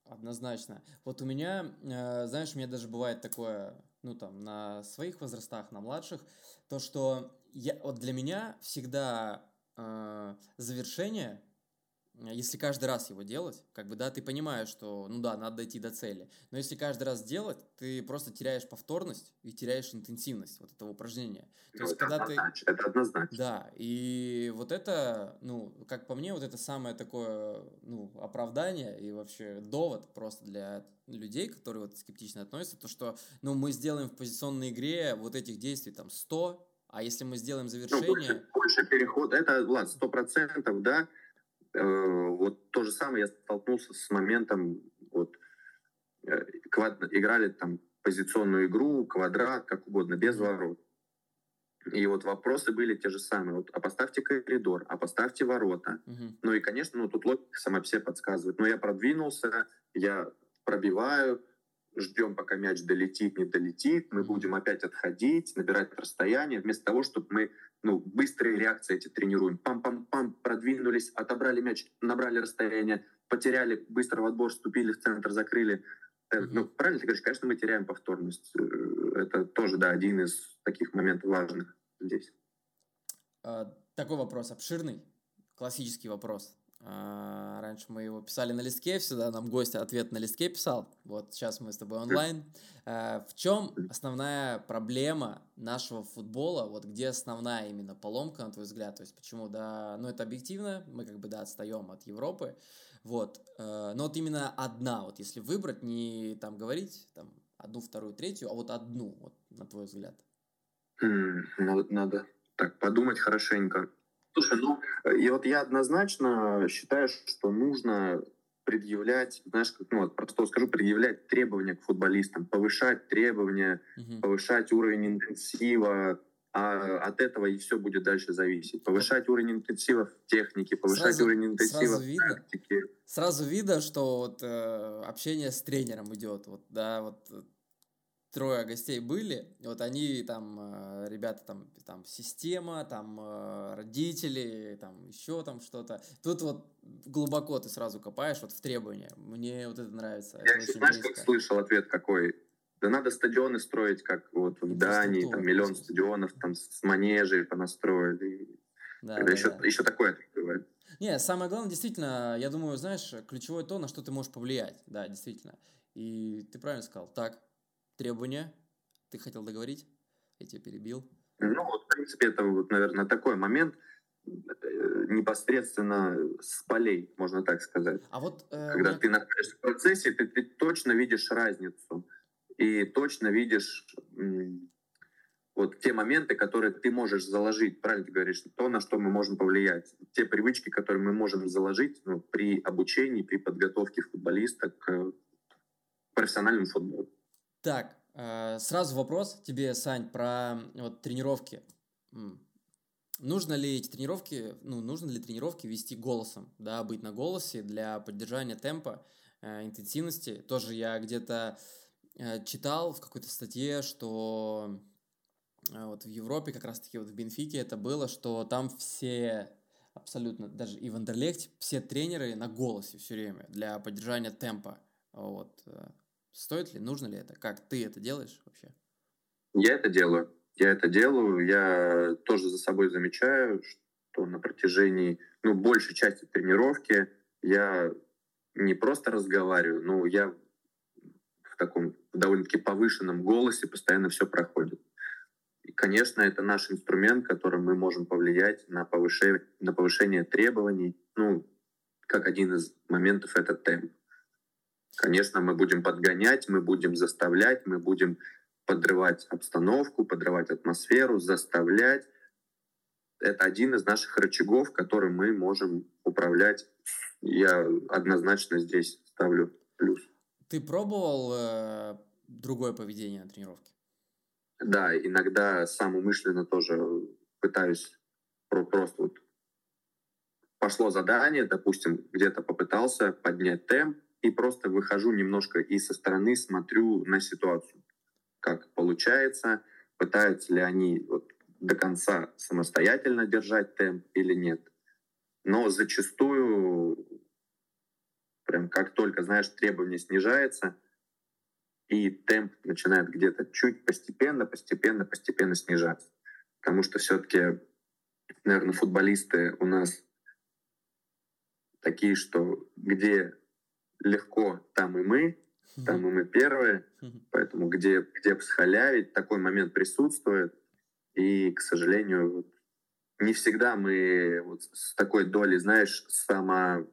Однозначно. Вот у меня, э, знаешь, у меня даже бывает такое, ну там, на своих возрастах, на младших, то, что я, вот для меня всегда э, завершение если каждый раз его делать, как бы, да, ты понимаешь, что, ну да, надо дойти до цели. Но если каждый раз делать, ты просто теряешь повторность и теряешь интенсивность вот этого упражнения. То есть, это когда ты... Это однозначно. Да, и вот это, ну, как по мне, вот это самое такое, ну, оправдание и вообще довод просто для людей, которые вот скептично относятся, то, что, ну, мы сделаем в позиционной игре вот этих действий там 100, а если мы сделаем завершение... Ну, больше, больше переход, это, ладно, 100%, да, Э, вот то же самое я столкнулся с моментом, вот, э, квад... играли там позиционную игру, квадрат, как угодно, без ворот. И вот вопросы были те же самые. Вот, а поставьте коридор, а поставьте ворота. Uh-huh. Ну и, конечно, ну тут логика сама все подсказывает. Но я продвинулся, я пробиваю, ждем, пока мяч долетит, не долетит, мы будем опять отходить, набирать расстояние, вместо того, чтобы мы ну, быстрые реакции эти тренируем. Пам-пам-пам, продвинулись, отобрали мяч, набрали расстояние, потеряли, быстро в отбор вступили в центр, закрыли. Mm-hmm. Ну, правильно ты говоришь, конечно, мы теряем повторность. Э, это тоже, да, один из таких моментов важных здесь. А, такой вопрос обширный, классический вопрос. А, раньше мы его писали на листке, всегда нам гость ответ на листке писал. Вот сейчас мы с тобой онлайн. А, в чем основная проблема нашего футбола? Вот где основная именно поломка, на твой взгляд? То есть почему, да, ну это объективно, мы как бы, да, отстаем от Европы. Вот. А, но вот именно одна, вот если выбрать, не там говорить, там, одну, вторую, третью, а вот одну, вот, на твой взгляд. Надо так подумать хорошенько. Слушай, ну, и вот я однозначно считаю, что нужно предъявлять, знаешь, как, ну, вот просто скажу, предъявлять требования к футболистам, повышать требования, угу. повышать уровень интенсива, а от этого и все будет дальше зависеть. Повышать уровень интенсива в технике, повышать сразу, уровень интенсива сразу в практике. Видно, сразу видно, что вот э, общение с тренером идет, вот, да, вот трое гостей были, вот они там, э, ребята там, там система, там э, родители, там еще там что-то. Тут вот глубоко ты сразу копаешь вот в требования. Мне вот это нравится. Я, это знаешь, близко. как слышал ответ какой? Да надо стадионы строить, как вот в Дании, там миллион стадионов, там с манежей понастроили. Да, да, еще, да. еще такое бывает. Не, самое главное, действительно, я думаю, знаешь, ключевое то, на что ты можешь повлиять. Да, действительно. И ты правильно сказал. Так, требования. Ты хотел договорить? Я тебя перебил. Ну, вот, в принципе, это, вот, наверное, такой момент э, непосредственно с полей, можно так сказать. А вот, э, Когда меня... ты находишься в процессе, ты, ты точно видишь разницу. И точно видишь вот те моменты, которые ты можешь заложить, правильно ты говоришь, то, на что мы можем повлиять, те привычки, которые мы можем заложить ну, при обучении, при подготовке футболиста к профессиональному футболу. Так, э, сразу вопрос тебе, Сань, про вот тренировки. Нужно ли эти тренировки, ну, нужно ли тренировки вести голосом, да, быть на голосе для поддержания темпа, э, интенсивности? Тоже я где-то э, читал в какой-то статье, что вот в Европе, как раз-таки вот в Бенфике это было, что там все Абсолютно. Даже и в Андерлехте все тренеры на голосе все время для поддержания темпа. Вот. Стоит ли, нужно ли это? Как ты это делаешь вообще? Я это делаю. Я это делаю. Я тоже за собой замечаю, что на протяжении, ну, большей части тренировки я не просто разговариваю, но я в таком довольно-таки повышенном голосе постоянно все проходит. И, конечно, это наш инструмент, которым мы можем повлиять на повышение, на повышение требований. Ну, как один из моментов это темп. Конечно, мы будем подгонять, мы будем заставлять, мы будем подрывать обстановку, подрывать атмосферу, заставлять. Это один из наших рычагов, которым мы можем управлять. Я однозначно здесь ставлю плюс. Ты пробовал э, другое поведение на тренировке? Да, иногда сам умышленно тоже пытаюсь просто вот пошло задание, допустим, где-то попытался поднять темп, и просто выхожу немножко и со стороны смотрю на ситуацию, как получается, пытаются ли они вот до конца самостоятельно держать темп или нет. Но зачастую, прям как только, знаешь, требование снижается, и темп начинает где-то чуть постепенно, постепенно, постепенно снижаться. Потому что все-таки, наверное, футболисты у нас такие, что где легко, там и мы, там и мы первые. Поэтому где, где схалявить, такой момент присутствует. И, к сожалению, не всегда мы вот с такой долей, знаешь, само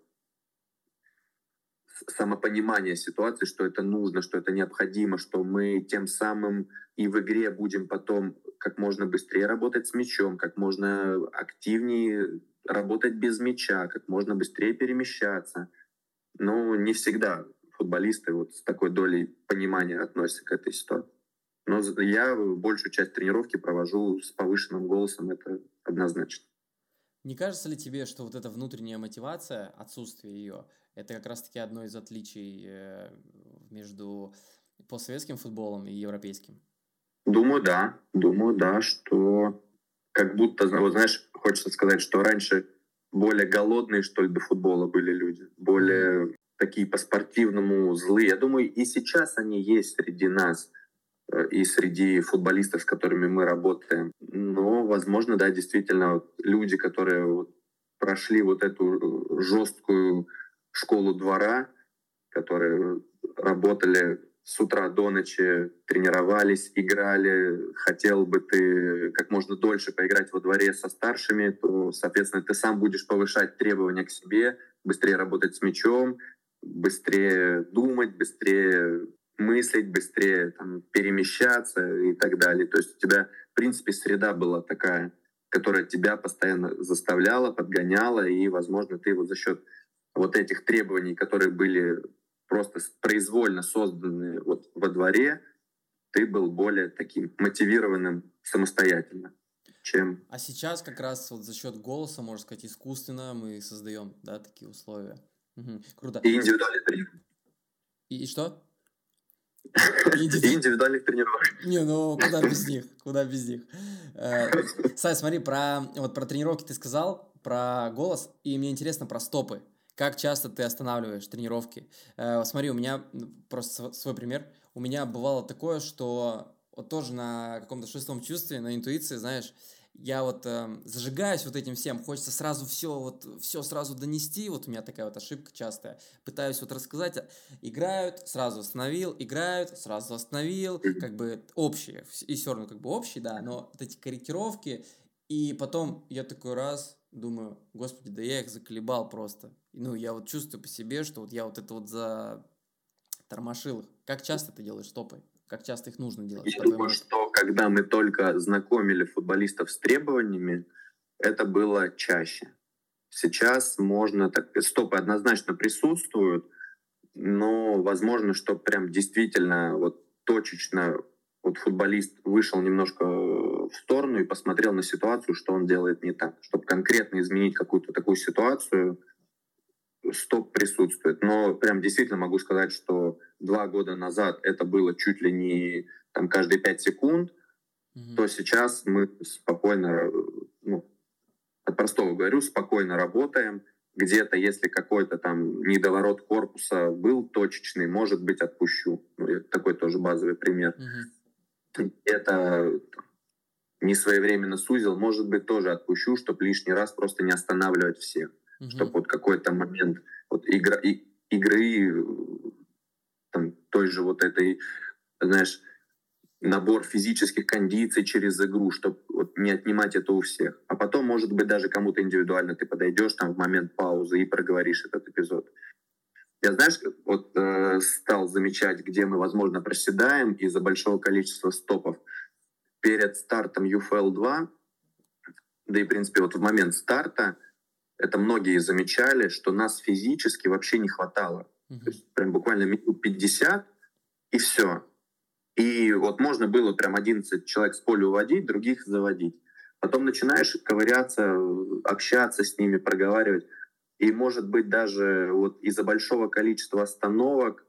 самопонимание ситуации, что это нужно, что это необходимо, что мы тем самым и в игре будем потом как можно быстрее работать с мячом, как можно активнее работать без мяча, как можно быстрее перемещаться. Но не всегда футболисты вот с такой долей понимания относятся к этой ситуации. Но я большую часть тренировки провожу с повышенным голосом, это однозначно. Не кажется ли тебе, что вот эта внутренняя мотивация, отсутствие ее, это как раз-таки одно из отличий э, между постсоветским футболом и европейским? Думаю, да. Думаю, да, что как будто, вот знаешь, хочется сказать, что раньше более голодные, что ли, до футбола были люди, более такие по-спортивному злые. Я думаю, и сейчас они есть среди нас э, и среди футболистов, с которыми мы работаем. Но, возможно, да, действительно, люди, которые вот прошли вот эту жесткую школу двора, которые работали с утра до ночи, тренировались, играли. Хотел бы ты как можно дольше поиграть во дворе со старшими, то, соответственно, ты сам будешь повышать требования к себе, быстрее работать с мячом, быстрее думать, быстрее мыслить, быстрее там, перемещаться и так далее. То есть у тебя, в принципе, среда была такая, которая тебя постоянно заставляла, подгоняла, и, возможно, ты вот за счет вот этих требований, которые были просто произвольно созданы вот во дворе, ты был более таким мотивированным самостоятельно, чем... А сейчас как раз вот за счет голоса, можно сказать, искусственно мы создаем, да, такие условия. Угу. Круто. И индивидуальный тренинг. И, и что? И индивидуальных тренировок. Не, ну куда без них? Куда без них? Э, Сай, смотри, про, вот про тренировки ты сказал, про голос, и мне интересно про стопы. Как часто ты останавливаешь тренировки? Э, смотри, у меня просто свой пример. У меня бывало такое, что вот тоже на каком-то шестом чувстве, на интуиции, знаешь, я вот э, зажигаюсь вот этим всем, хочется сразу все вот все сразу донести, вот у меня такая вот ошибка частая, пытаюсь вот рассказать, играют, сразу остановил, играют, сразу остановил, как бы общие, и все равно как бы общие, да, но вот эти корректировки, и потом я такой раз думаю, господи, да я их заколебал просто, ну, я вот чувствую по себе, что вот я вот это вот за тормошил их. Как часто ты делаешь стопы? Как часто их нужно делать? Я думаю, что когда мы только знакомили футболистов с требованиями, это было чаще. Сейчас можно так... Стопы однозначно присутствуют, но возможно, что прям действительно вот точечно вот футболист вышел немножко в сторону и посмотрел на ситуацию, что он делает не так. Чтобы конкретно изменить какую-то такую ситуацию, стоп присутствует. Но прям действительно могу сказать, что два года назад это было чуть ли не там, каждые пять секунд, mm-hmm. то сейчас мы спокойно ну, от простого говорю, спокойно работаем, где-то, если какой-то там недоворот корпуса был точечный, может быть, отпущу. Ну, такой тоже базовый пример. Mm-hmm. Это не своевременно сузил, может быть, тоже отпущу, чтобы лишний раз просто не останавливать всех. Mm-hmm. Чтобы вот какой-то момент вот игра, и, игры там, той же вот этой, знаешь, набор физических кондиций через игру, чтобы вот не отнимать это у всех. А потом, может быть, даже кому-то индивидуально ты подойдешь там в момент паузы и проговоришь этот эпизод. Я, знаешь, вот э, стал замечать, где мы, возможно, проседаем из-за большого количества стопов. Перед стартом UFL 2, да и, в принципе, вот в момент старта, это многие замечали, что нас физически вообще не хватало. Mm-hmm. То есть прям буквально минут 50, и все и вот можно было прям 11 человек с поля уводить, других заводить. Потом начинаешь ковыряться, общаться с ними, проговаривать. И, может быть, даже вот из-за большого количества остановок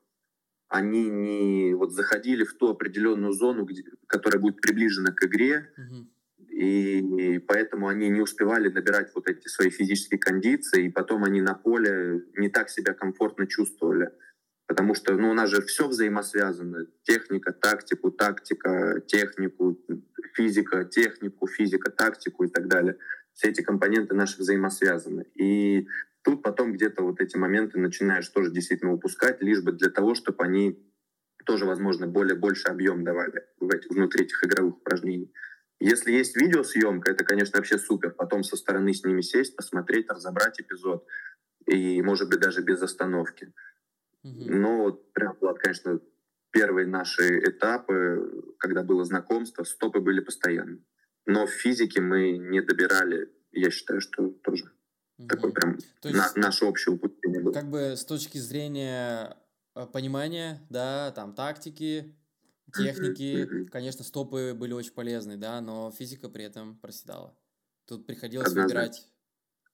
они не вот заходили в ту определенную зону, где, которая будет приближена к игре, угу. И, поэтому они не успевали набирать вот эти свои физические кондиции, и потом они на поле не так себя комфортно чувствовали. Потому что ну, у нас же все взаимосвязано. Техника, тактику, тактика, технику, физика, технику, физика, тактику и так далее. Все эти компоненты наши взаимосвязаны. И тут потом где-то вот эти моменты начинаешь тоже действительно упускать, лишь бы для того, чтобы они тоже, возможно, более больше объем давали в эти, внутри этих игровых упражнений. Если есть видеосъемка, это, конечно, вообще супер. Потом со стороны с ними сесть, посмотреть, разобрать эпизод. И, может быть, даже без остановки. Угу. Но вот прям, Влад, конечно, первые наши этапы, когда было знакомство, стопы были постоянно. Но в физике мы не добирали, я считаю, что тоже угу. такой прям То есть, на, наше общее упущение было. Как бы с точки зрения э, понимания, да, там тактики, техники, конечно, стопы были очень полезны, да, но физика при этом проседала. Тут приходилось Однозначно. выбирать,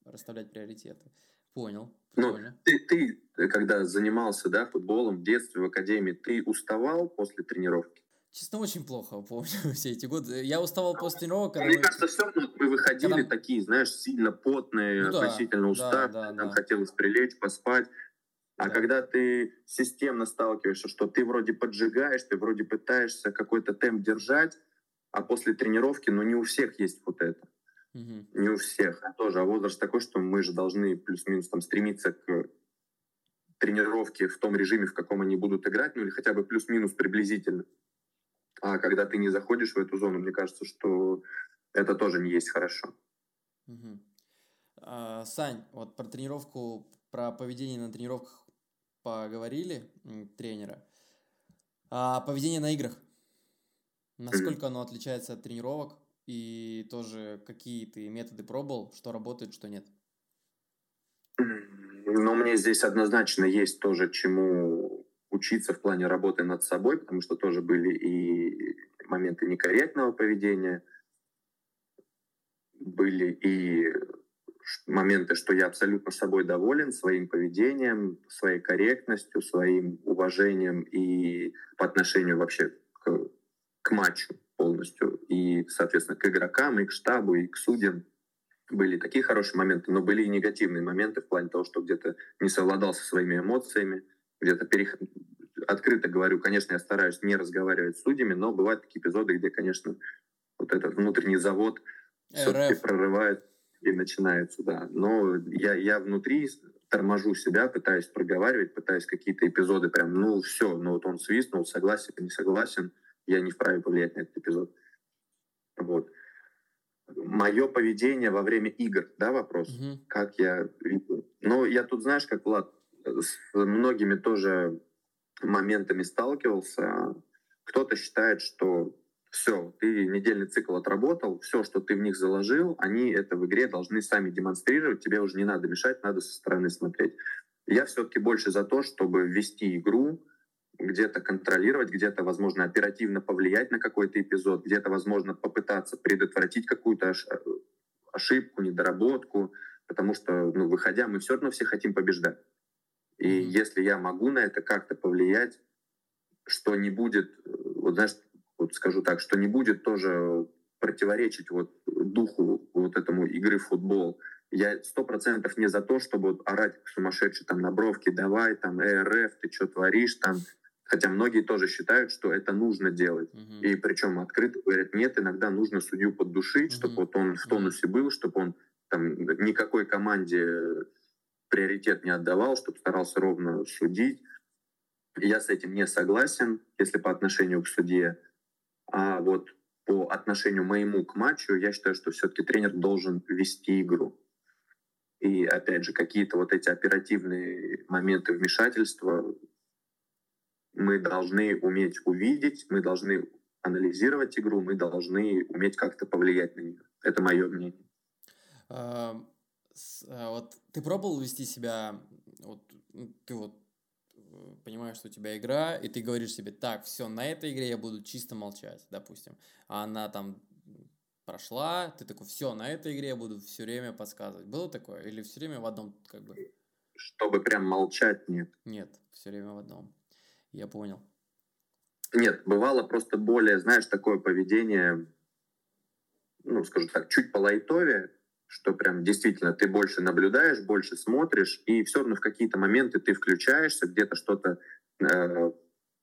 расставлять приоритеты. Понял. Ну, ты, ты, когда занимался да, футболом в детстве, в академии, ты уставал после тренировки? Честно, очень плохо помню все эти годы. Я уставал после тренировок. Мне мы... кажется, все равно мы выходили когда... такие, знаешь, сильно потные, ну, да, относительно уставшие, да, да, нам да. хотелось прилечь, поспать. А да. когда ты системно сталкиваешься, что ты вроде поджигаешь, ты вроде пытаешься какой-то темп держать, а после тренировки, ну не у всех есть вот это. Угу. Не у всех. А тоже. А возраст такой, что мы же должны плюс-минус там стремиться к тренировке в том режиме, в каком они будут играть, ну или хотя бы плюс-минус приблизительно. А когда ты не заходишь в эту зону, мне кажется, что это тоже не есть хорошо. Угу. А, Сань, вот про тренировку, про поведение на тренировках поговорили тренера. А поведение на играх? Насколько оно отличается от тренировок? И тоже какие ты методы пробовал, что работает, что нет? Ну, мне здесь однозначно есть тоже чему учиться в плане работы над собой, потому что тоже были и моменты некорректного поведения, были и моменты, что я абсолютно собой доволен, своим поведением, своей корректностью, своим уважением и по отношению вообще к, к матчу полностью. И, соответственно, к игрокам, и к штабу, и к судьям были такие хорошие моменты, но были и негативные моменты в плане того, что где-то не совладал со своими эмоциями, где-то перех... открыто говорю, конечно, я стараюсь не разговаривать с судьями, но бывают такие эпизоды, где, конечно, вот этот внутренний завод все-таки прорывает и начинается, да. Но я, я внутри торможу себя, пытаюсь проговаривать, пытаюсь какие-то эпизоды прям, ну все, ну вот он свистнул, согласен, не согласен, я не вправе повлиять на этот эпизод. Вот. Мое поведение во время игр, да, вопрос, угу. как я Ну, я тут, знаешь, как Влад, с многими тоже моментами сталкивался. Кто-то считает, что все, ты недельный цикл отработал, все, что ты в них заложил, они это в игре должны сами демонстрировать, тебе уже не надо мешать, надо со стороны смотреть. Я все-таки больше за то, чтобы ввести игру, где-то контролировать, где-то, возможно, оперативно повлиять на какой-то эпизод, где-то, возможно, попытаться предотвратить какую-то ошибку, недоработку, потому что, ну, выходя, мы все равно все хотим побеждать. И если я могу на это как-то повлиять, что не будет, вот знаешь, вот скажу так, что не будет тоже противоречить вот духу вот этому игры в футбол. Я сто процентов не за то, чтобы вот орать сумасшедший там на бровке, давай, там, ЭРФ, ты что творишь, там, Хотя многие тоже считают, что это нужно делать. Uh-huh. И причем открыто говорят, нет, иногда нужно судью поддушить, uh-huh. чтобы вот он в тонусе был, чтобы он там никакой команде приоритет не отдавал, чтобы старался ровно судить. Я с этим не согласен, если по отношению к судье. А вот по отношению моему к матчу, я считаю, что все-таки тренер должен вести игру. И опять же, какие-то вот эти оперативные моменты вмешательства мы должны уметь увидеть, мы должны анализировать игру, мы должны уметь как-то повлиять на нее. Это мое мнение. А, вот ты пробовал вести себя, вот ты вот понимаешь, что у тебя игра, и ты говоришь себе, так, все, на этой игре я буду чисто молчать, допустим, а она там прошла, ты такой, все, на этой игре я буду все время подсказывать. Было такое? Или все время в одном, как бы? Чтобы прям молчать, нет. Нет, все время в одном. Я понял. Нет, бывало просто более, знаешь, такое поведение, ну, скажу так, чуть по лайтове, что прям действительно ты больше наблюдаешь, больше смотришь, и все равно в какие-то моменты ты включаешься, где-то что-то э,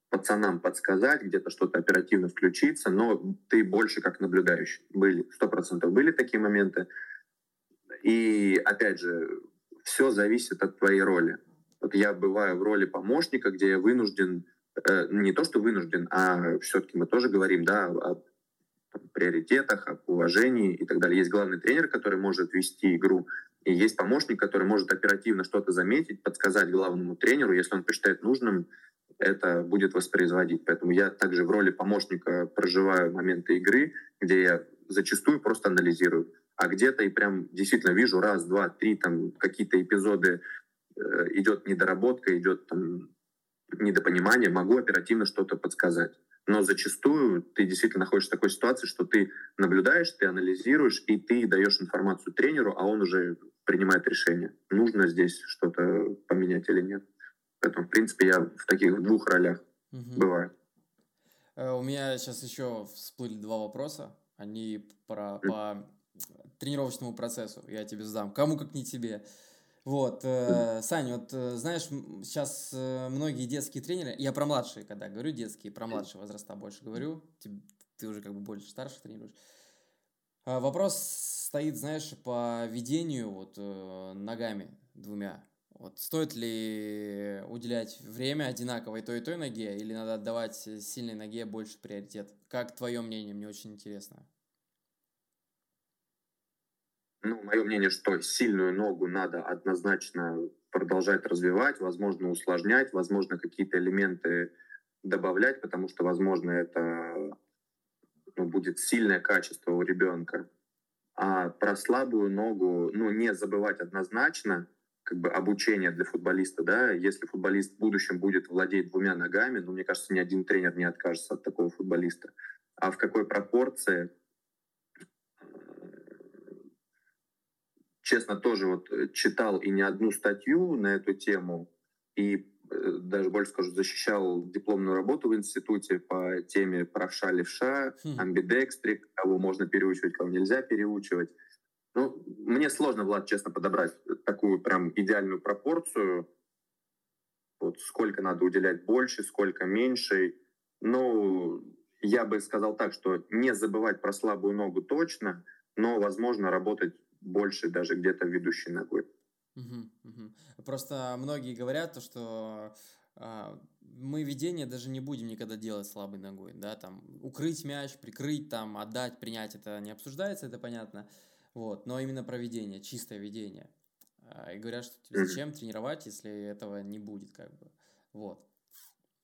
пацанам подсказать, где-то что-то оперативно включиться, но ты больше как наблюдающий. Были, сто процентов были такие моменты. И опять же, все зависит от твоей роли. Вот я бываю в роли помощника, где я вынужден, э, не то что вынужден, а все-таки мы тоже говорим, да, о там, приоритетах, об уважении и так далее. Есть главный тренер, который может вести игру, и есть помощник, который может оперативно что-то заметить, подсказать главному тренеру, если он посчитает нужным, это будет воспроизводить. Поэтому я также в роли помощника проживаю моменты игры, где я зачастую просто анализирую. А где-то и прям действительно вижу раз, два, три, там какие-то эпизоды Э, идет недоработка, идет там, недопонимание, могу оперативно что-то подсказать. Но зачастую ты действительно находишься в такой ситуации, что ты наблюдаешь, ты анализируешь, и ты даешь информацию тренеру, а он уже принимает решение, нужно здесь что-то поменять или нет. Поэтому, в принципе, я в таких двух ролях угу. бываю. Э, у меня сейчас еще всплыли два вопроса. Они про, по тренировочному процессу. Я тебе задам. Кому как не тебе. Вот, э, Сань, вот э, знаешь, сейчас э, многие детские тренеры, я про младшие, когда говорю детские, про младшие возраста больше говорю, ты, ты уже как бы больше старше тренируешь. Э, вопрос стоит, знаешь, по ведению вот э, ногами двумя. Вот стоит ли уделять время одинаковой той и той ноге, или надо отдавать сильной ноге больше приоритет? Как твое мнение? Мне очень интересно ну, мое мнение, что сильную ногу надо однозначно продолжать развивать, возможно, усложнять, возможно, какие-то элементы добавлять, потому что, возможно, это ну, будет сильное качество у ребенка. А про слабую ногу, ну, не забывать однозначно, как бы обучение для футболиста, да, если футболист в будущем будет владеть двумя ногами, ну, мне кажется, ни один тренер не откажется от такого футболиста. А в какой пропорции, честно, тоже вот э, читал и не одну статью на эту тему, и э, даже больше скажу, защищал дипломную работу в институте по теме правша, левша, хм. амбидекстрик, кого можно переучивать, кого нельзя переучивать. Ну, мне сложно, Влад, честно, подобрать такую прям идеальную пропорцию, вот сколько надо уделять больше, сколько меньше. Ну, я бы сказал так, что не забывать про слабую ногу точно, но, возможно, работать больше даже где-то ведущей ногой. Угу, угу. Просто многие говорят то, что а, мы ведение даже не будем никогда делать слабой ногой, да, там укрыть мяч, прикрыть, там отдать, принять, это не обсуждается, это понятно, вот, но именно проведение, чистое ведение. А, и говорят, что зачем тренировать, если этого не будет, как бы, вот.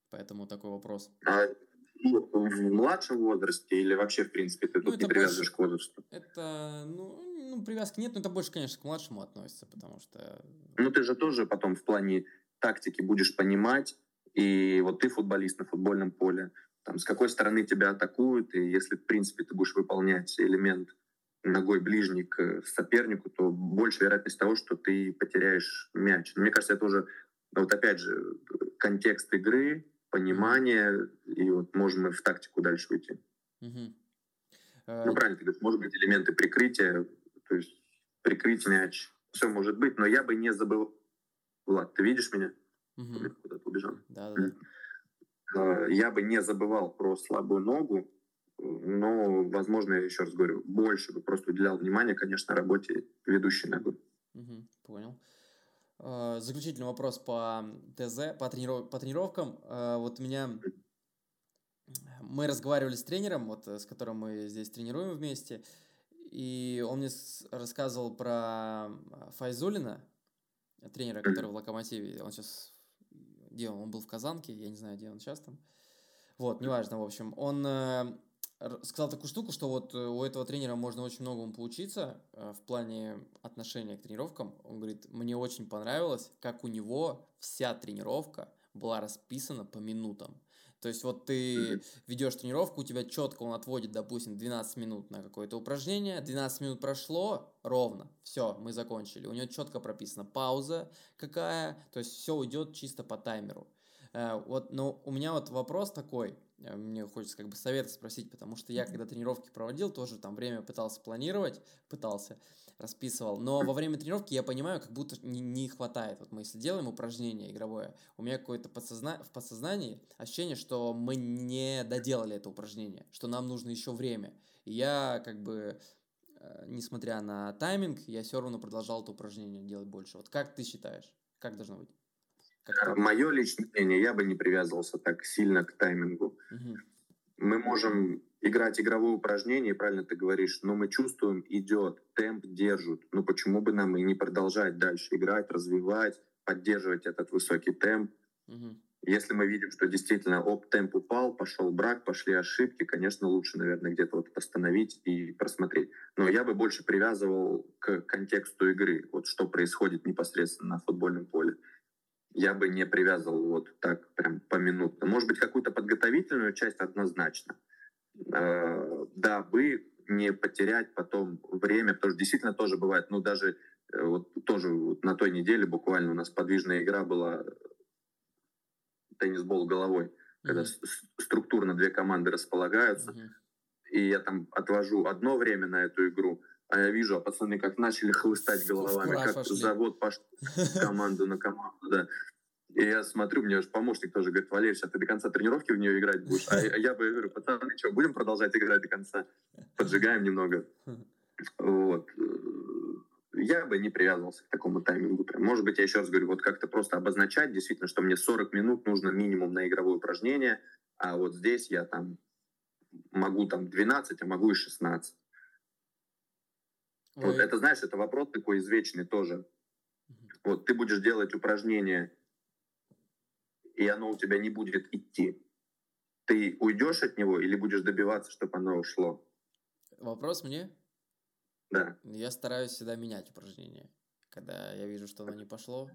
Поэтому такой вопрос. А в младшем возрасте или вообще, в принципе, ты ну, тут не привязываешь больше, к возрасту? Это, ну, ну, привязки нет, но это больше, конечно, к младшему относится, потому что... Ну, ты же тоже потом в плане тактики будешь понимать, и вот ты футболист на футбольном поле, там, с какой стороны тебя атакуют, и если, в принципе, ты будешь выполнять элемент ногой ближний к сопернику, то больше вероятность того, что ты потеряешь мяч. Но мне кажется, это уже, вот опять же, контекст игры, понимание, и вот можем мы в тактику дальше уйти. Угу. Ну, правильно ты говоришь, может быть, элементы прикрытия, то есть прикрыть мяч, все может быть, но я бы не забыл. Влад, ты видишь меня? Угу. Куда-то убежал. Да, да. Я бы не забывал про слабую ногу, но, возможно, я еще раз говорю, больше бы просто уделял внимание, конечно, работе ведущей ногой. Угу, понял. Э, заключительный вопрос по ТЗ, по, трениров... по тренировкам. Э, вот у меня... Мы разговаривали с тренером, вот, с которым мы здесь тренируем вместе, и он мне рассказывал про Файзулина, тренера, который в Локомотиве. Он сейчас... Где он? Он был в Казанке, я не знаю, где он сейчас там. Вот, неважно, в общем. Он сказал такую штуку, что вот э, у этого тренера можно очень многому поучиться э, в плане отношения к тренировкам. Он говорит, мне очень понравилось, как у него вся тренировка была расписана по минутам. То есть вот ты ведешь тренировку, у тебя четко он отводит, допустим, 12 минут на какое-то упражнение, 12 минут прошло ровно, все, мы закончили. У него четко прописана пауза какая, то есть все уйдет чисто по таймеру. Э, вот, но у меня вот вопрос такой, мне хочется как бы совет спросить, потому что я, когда тренировки проводил, тоже там время пытался планировать, пытался, расписывал, но во время тренировки я понимаю, как будто не, не хватает. Вот мы если делаем упражнение игровое, у меня какое-то подсозна... в подсознании ощущение, что мы не доделали это упражнение, что нам нужно еще время. И я как бы э, несмотря на тайминг, я все равно продолжал это упражнение делать больше. Вот как ты считаешь, как должно быть? Мое личное мнение, я бы не привязывался так сильно к таймингу. Угу. Мы можем играть игровое упражнение, правильно ты говоришь, но мы чувствуем, идет, темп держит. Ну почему бы нам и не продолжать дальше играть, развивать, поддерживать этот высокий темп? Угу. Если мы видим, что действительно оп, темп упал, пошел брак, пошли ошибки, конечно, лучше, наверное, где-то вот остановить и просмотреть. Но я бы больше привязывал к контексту игры, вот что происходит непосредственно на футбольном поле я бы не привязывал вот так прям поминутно. Может быть, какую-то подготовительную часть однозначно. Э, дабы не потерять потом время, потому что действительно тоже бывает, ну даже э, вот тоже вот на той неделе буквально у нас подвижная игра была теннисбол головой, mm-hmm. когда структурно две команды располагаются, mm-hmm. и я там отвожу одно время на эту игру, а я вижу, а пацаны как начали хлыстать головами, как пошли. завод пошел команду на команду, да. И я смотрю, мне уже помощник тоже говорит, Валерий, сейчас ты до конца тренировки в нее играть будешь? А я бы говорю, пацаны, что, будем продолжать играть до конца? Поджигаем немного. Вот. Я бы не привязывался к такому таймингу. Может быть, я еще раз говорю, вот как-то просто обозначать действительно, что мне 40 минут нужно минимум на игровое упражнение, а вот здесь я там могу там 12, а могу и 16. Вот это, знаешь, это вопрос такой извечный тоже. Вот ты будешь делать упражнение, и оно у тебя не будет идти. Ты уйдешь от него или будешь добиваться, чтобы оно ушло? Вопрос мне? Да. Я стараюсь всегда менять упражнение. Когда я вижу, что оно не пошло,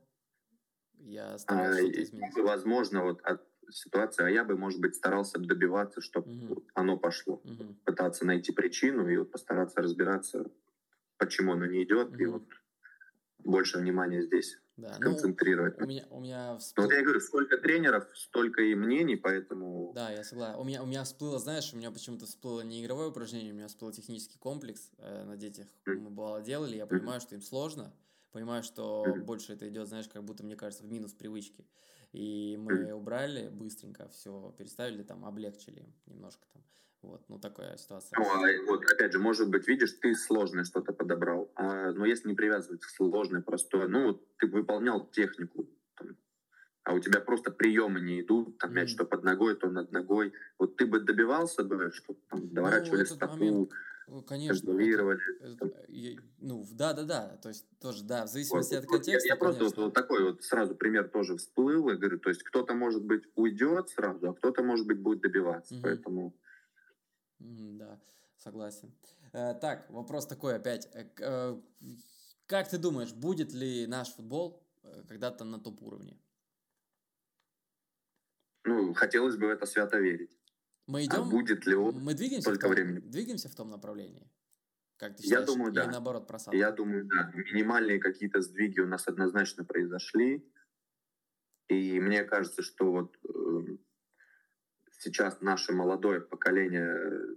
я а, стараюсь а, что-то изменить. Возможно, вот от ситуации, а я бы, может быть, старался добиваться, чтобы угу. оно пошло. Угу. Пытаться найти причину и вот постараться разбираться почему оно не идет, mm-hmm. и вот больше внимания здесь да, ну, концентрировать. Ну, у меня, у меня всплыл... Вот я говорю, сколько тренеров, столько и мнений, поэтому... Да, я согласен. У меня, у меня всплыло, знаешь, у меня почему-то всплыло не игровое упражнение, у меня всплыл технический комплекс э, на детях. Mm-hmm. Мы бывало делали, я понимаю, mm-hmm. что им сложно, понимаю, что mm-hmm. больше это идет, знаешь, как будто, мне кажется, в минус привычки. И мы mm-hmm. убрали быстренько все, переставили, там, облегчили немножко там. Вот, ну такая ситуация. Ну, а вот опять же, может быть, видишь, ты сложное что-то подобрал, а, но если не привязывать к сложное, простое, ну, вот ты выполнял технику, там, а у тебя просто приемы не идут, там, мяч mm. то под ногой, то над ногой, вот ты бы добивался бы, чтобы там доворачивали ну, стопу, момент... Ну, конечно. Это, это, я, ну, да, да, да. То есть тоже, да, в зависимости вот, от контекста. Я, я просто вот, вот такой вот сразу пример тоже всплыл. и говорю, то есть кто-то, может быть, уйдет сразу, а кто-то, может быть, будет добиваться. Угу. Поэтому да, согласен. Э, так, вопрос такой опять. Э, э, как ты думаешь, будет ли наш футбол когда-то на топ-уровне? Ну, хотелось бы в это свято верить. Мы идем? А будет ли он мы двигаемся только времени? Двигаемся в том направлении? Как ты считаешь? Я думаю, Или да. наоборот просадка? Я думаю, да. Минимальные какие-то сдвиги у нас однозначно произошли. И мне кажется, что вот сейчас наше молодое поколение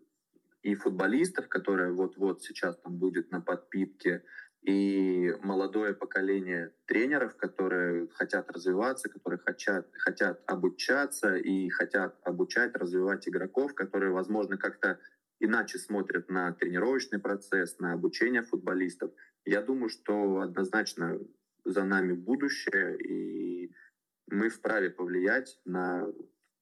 и футболистов, которые вот-вот сейчас там будет на подпитке, и молодое поколение тренеров, которые хотят развиваться, которые хотят, хотят обучаться и хотят обучать, развивать игроков, которые, возможно, как-то иначе смотрят на тренировочный процесс, на обучение футболистов. Я думаю, что однозначно за нами будущее, и мы вправе повлиять на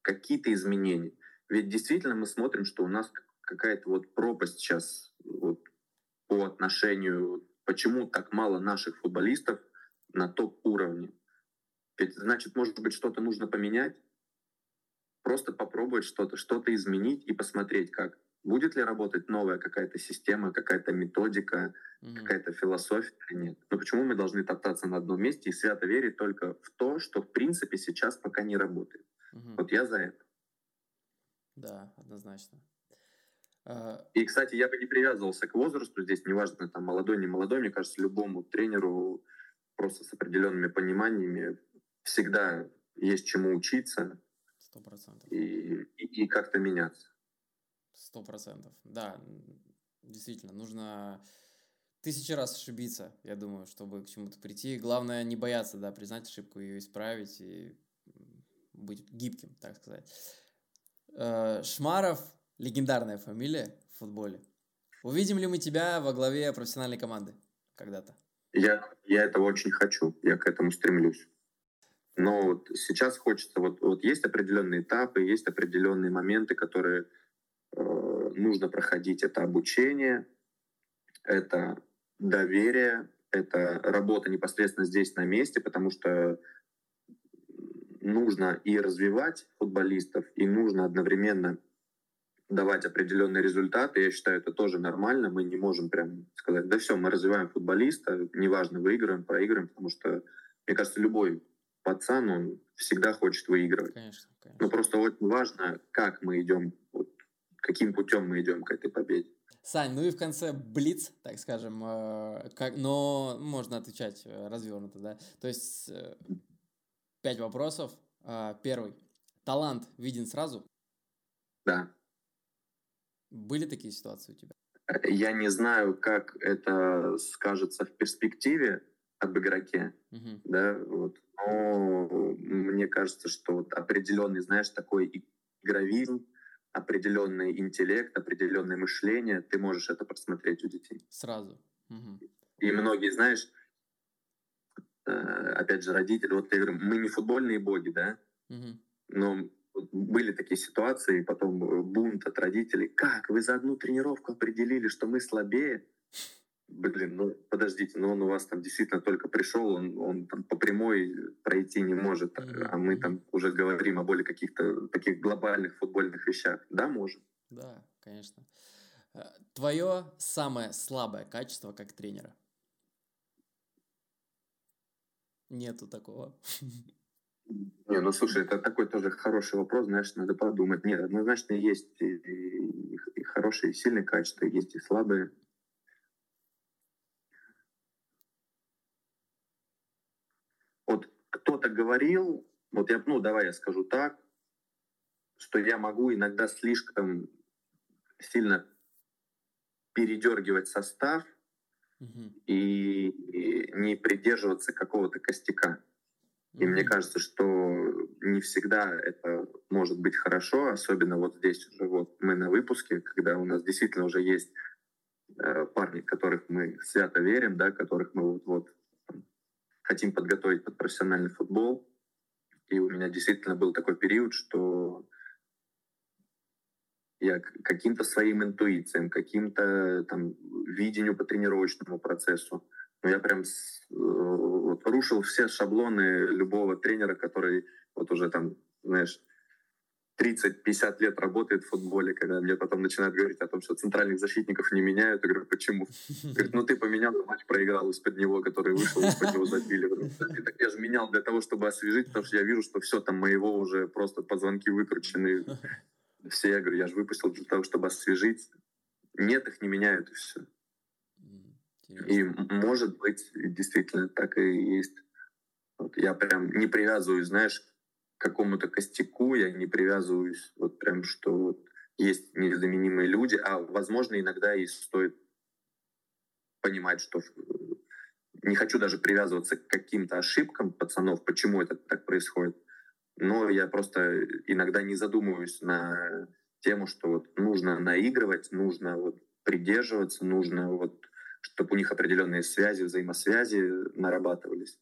какие-то изменения. Ведь действительно мы смотрим, что у нас какая-то вот пропасть сейчас вот по отношению, почему так мало наших футболистов на топ-уровне. Ведь, значит, может быть, что-то нужно поменять, просто попробовать что-то, что-то изменить и посмотреть, как. Будет ли работать новая какая-то система, какая-то методика, mm-hmm. какая-то философия или нет? Но почему мы должны топтаться на одном месте и свято верить только в то, что в принципе сейчас пока не работает? Mm-hmm. Вот я за это. Да, однозначно. А, и, кстати, я бы не привязывался к возрасту здесь, неважно, там молодой, не молодой, мне кажется, любому тренеру просто с определенными пониманиями всегда есть чему учиться. Сто процентов. И, и, и как-то меняться. Сто процентов. Да, действительно, нужно тысячи раз ошибиться, я думаю, чтобы к чему-то прийти. Главное не бояться, да, признать ошибку, ее исправить и быть гибким, так сказать. Э, Шмаров – легендарная фамилия в футболе. Увидим ли мы тебя во главе профессиональной команды когда-то? Я, я этого очень хочу, я к этому стремлюсь. Но вот сейчас хочется, вот, вот есть определенные этапы, есть определенные моменты, которые Э, нужно проходить это обучение, это доверие, это работа непосредственно здесь на месте, потому что нужно и развивать футболистов, и нужно одновременно давать определенные результаты. Я считаю, это тоже нормально. Мы не можем прям сказать, да все, мы развиваем футболиста, неважно, выигрываем, проигрываем, потому что, мне кажется, любой пацан, он всегда хочет выигрывать. Конечно, конечно. Но просто очень важно, как мы идем вот, каким путем мы идем к этой победе. Сань, ну и в конце блиц, так скажем, э, как, но можно отвечать э, развернуто, да. То есть э, пять вопросов. Э, первый. Талант виден сразу? Да. Были такие ситуации у тебя? Я не знаю, как это скажется в перспективе об игроке, угу. да, вот. Но мне кажется, что вот определенный, знаешь, такой игровизм, определенный интеллект, определенное мышление, ты можешь это просмотреть у детей. Сразу. Угу. И многие, знаешь, опять же, родители, вот я говорю, мы не футбольные боги, да, угу. но были такие ситуации, потом бунт от родителей. Как? Вы за одну тренировку определили, что мы слабее? блин, ну подождите, но он у вас там действительно только пришел, он, он там по прямой пройти не может, а мы там уже говорим о более каких-то таких глобальных футбольных вещах. Да, можем. Да, конечно. Э, Твое самое слабое качество как тренера? Нету такого. Не, ну слушай, это такой тоже хороший вопрос, знаешь, надо подумать. Нет, однозначно есть и, и, и хорошие, и сильные качества, есть и слабые. кто-то говорил, вот я, ну, давай я скажу так, что я могу иногда слишком сильно передергивать состав угу. и, и не придерживаться какого-то костяка. И мне кажется, что не всегда это может быть хорошо, особенно вот здесь уже вот мы на выпуске, когда у нас действительно уже есть э, парни, которых мы свято верим, да, которых мы вот, вот хотим подготовить под профессиональный футбол. И у меня действительно был такой период, что я каким-то своим интуициям, каким-то там видению по тренировочному процессу, но я прям с, э, вот, рушил все шаблоны любого тренера, который вот уже там, знаешь, 30-50 лет работает в футболе, когда мне потом начинают говорить о том, что центральных защитников не меняют, я говорю, почему? Говорит, ну ты поменял, матч проиграл из-под него, который вышел, из-под него забили. Так я же менял для того, чтобы освежить, потому что я вижу, что все, там моего уже просто позвонки выкручены. Все, я говорю, я же выпустил для того, чтобы освежить. Нет, их не меняют, и все. И может быть, действительно, так и есть. Вот я прям не привязываюсь, знаешь, какому-то костяку, я не привязываюсь вот прям, что вот есть незаменимые люди, а, возможно, иногда и стоит понимать, что не хочу даже привязываться к каким-то ошибкам пацанов, почему это так происходит. Но я просто иногда не задумываюсь на тему, что вот нужно наигрывать, нужно вот придерживаться, нужно вот, чтобы у них определенные связи, взаимосвязи нарабатывались.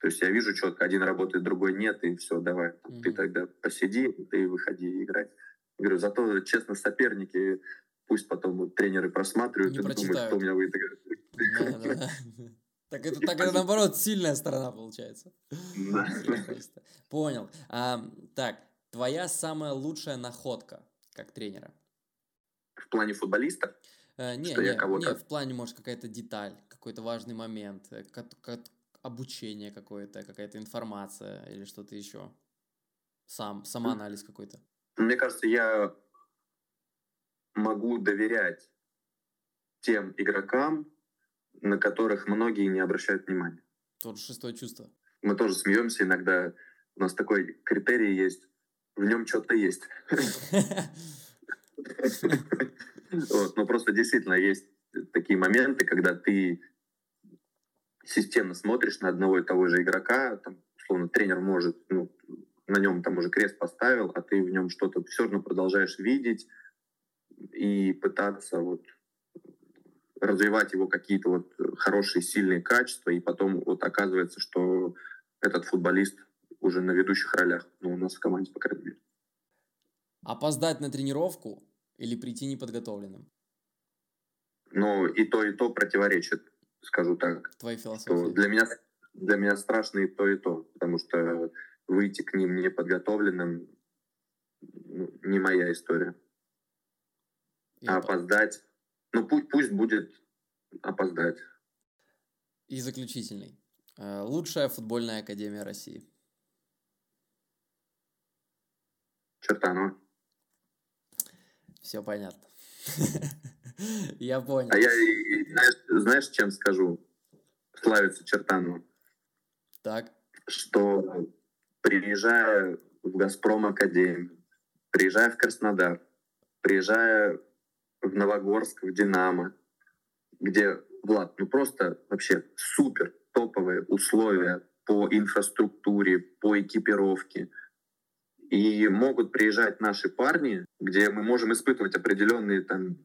То есть я вижу четко, один работает, другой нет, и все, давай, mm-hmm. ты тогда посиди, ты выходи играть. Я говорю, зато, честно, соперники, пусть потом тренеры просматривают не и прочитают. думают, кто у меня выиграет. Да, да, да. Так это, так это наоборот сильная сторона получается. Понял. А, так, твоя самая лучшая находка как тренера? В плане футболиста? Э, не, не, не, в плане, может, какая-то деталь, какой-то важный момент, как, э, как, обучение какое-то, какая-то информация или что-то еще. Сам, самоанализ какой-то. Мне кажется, я могу доверять тем игрокам, на которых многие не обращают внимания. Тот шестое чувство. Мы тоже смеемся иногда. У нас такой критерий есть. В нем что-то есть. Но просто действительно есть такие моменты, когда ты системно смотришь на одного и того же игрока, там, условно, тренер может, ну, на нем там уже крест поставил, а ты в нем что-то все равно продолжаешь видеть и пытаться вот развивать его какие-то вот хорошие, сильные качества, и потом вот оказывается, что этот футболист уже на ведущих ролях, ну, у нас в команде, по крайней мере. Опоздать на тренировку или прийти неподготовленным? Ну, и то, и то противоречит, скажу так. Твоей философии. Для меня, для меня страшно и то, и то, потому что выйти к ним неподготовленным ну, не моя история. И а опоздать ну, пусть, пусть будет опоздать. И заключительный. Э, лучшая футбольная академия России. Чертанова. Все понятно. Я понял. А я, знаешь, знаешь, чем скажу? Славится Чертанова. Так. Что приезжая в «Газпром Академию», приезжая в Краснодар, приезжая в Новогорск, в «Динамо», где, Влад, ну просто вообще супер топовые условия по инфраструктуре, по экипировке. И могут приезжать наши парни, где мы можем испытывать определенные там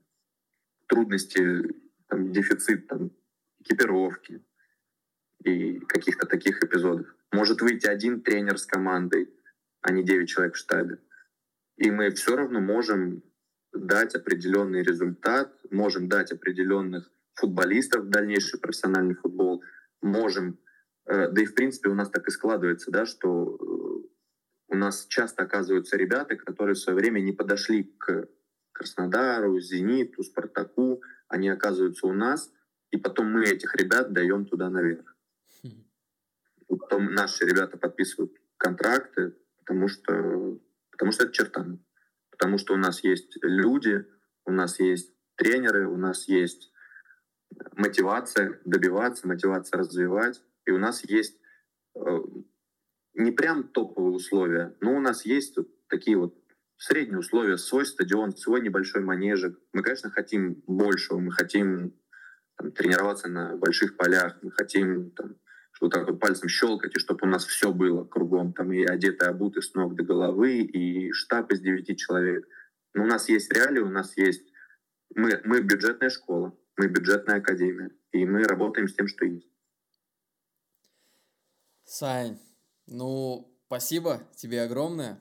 трудности, там, дефицит там, экипировки и каких-то таких эпизодов. Может выйти один тренер с командой, а не 9 человек в штабе. И мы все равно можем дать определенный результат, можем дать определенных футболистов в дальнейший профессиональный футбол, можем, э, да и в принципе у нас так и складывается, да, что э, у нас часто оказываются ребята, которые в свое время не подошли к Краснодару, Зениту, Спартаку, они оказываются у нас, и потом мы этих ребят даем туда наверх. Хм. Потом наши ребята подписывают контракты, потому что, потому что это чертан потому что у нас есть люди, у нас есть тренеры, у нас есть мотивация добиваться, мотивация развивать, и у нас есть э, не прям топовые условия, но у нас есть вот такие вот средние условия, свой стадион, свой небольшой манежик. Мы, конечно, хотим большего, мы хотим там, тренироваться на больших полях, мы хотим там, вот так вот пальцем щелкать, и чтобы у нас все было кругом, там и одеты, обуты с ног до головы, и штаб из девяти человек. Но у нас есть реалии, у нас есть... Мы, мы бюджетная школа, мы бюджетная академия, и мы работаем с тем, что есть. Сань, ну, спасибо тебе огромное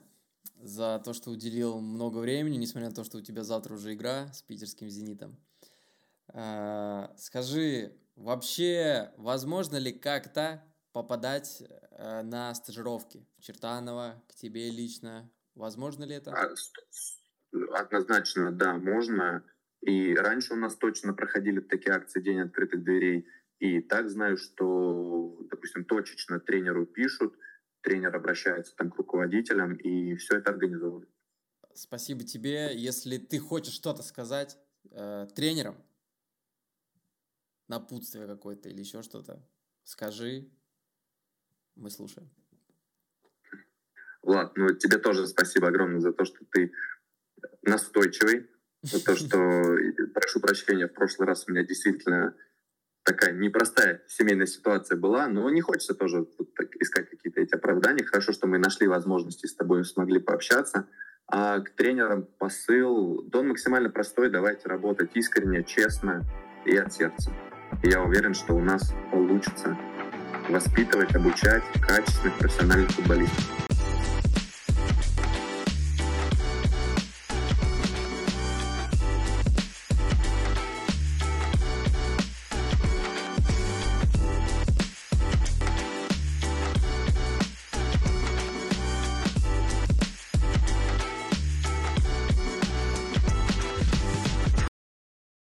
за то, что уделил много времени, несмотря на то, что у тебя завтра уже игра с питерским «Зенитом». А, скажи, Вообще, возможно ли как-то попадать э, на стажировки в Чертаново, к тебе лично? Возможно ли это? А, однозначно, да, можно. И раньше у нас точно проходили такие акции «День открытых дверей». И так знаю, что, допустим, точечно тренеру пишут, тренер обращается там к руководителям, и все это организовывает. Спасибо тебе. Если ты хочешь что-то сказать э, тренерам, напутствие какое-то или еще что-то, скажи, мы слушаем. Влад, ну тебе тоже спасибо огромное за то, что ты настойчивый. То, что, прошу прощения, в прошлый раз у меня действительно такая непростая семейная ситуация была, но не хочется тоже вот искать какие-то эти оправдания. Хорошо, что мы нашли возможности с тобой смогли пообщаться. А к тренерам посыл, да он максимально простой, давайте работать искренне, честно и от сердца. И я уверен, что у нас получится воспитывать, обучать качественных профессиональных футболистов.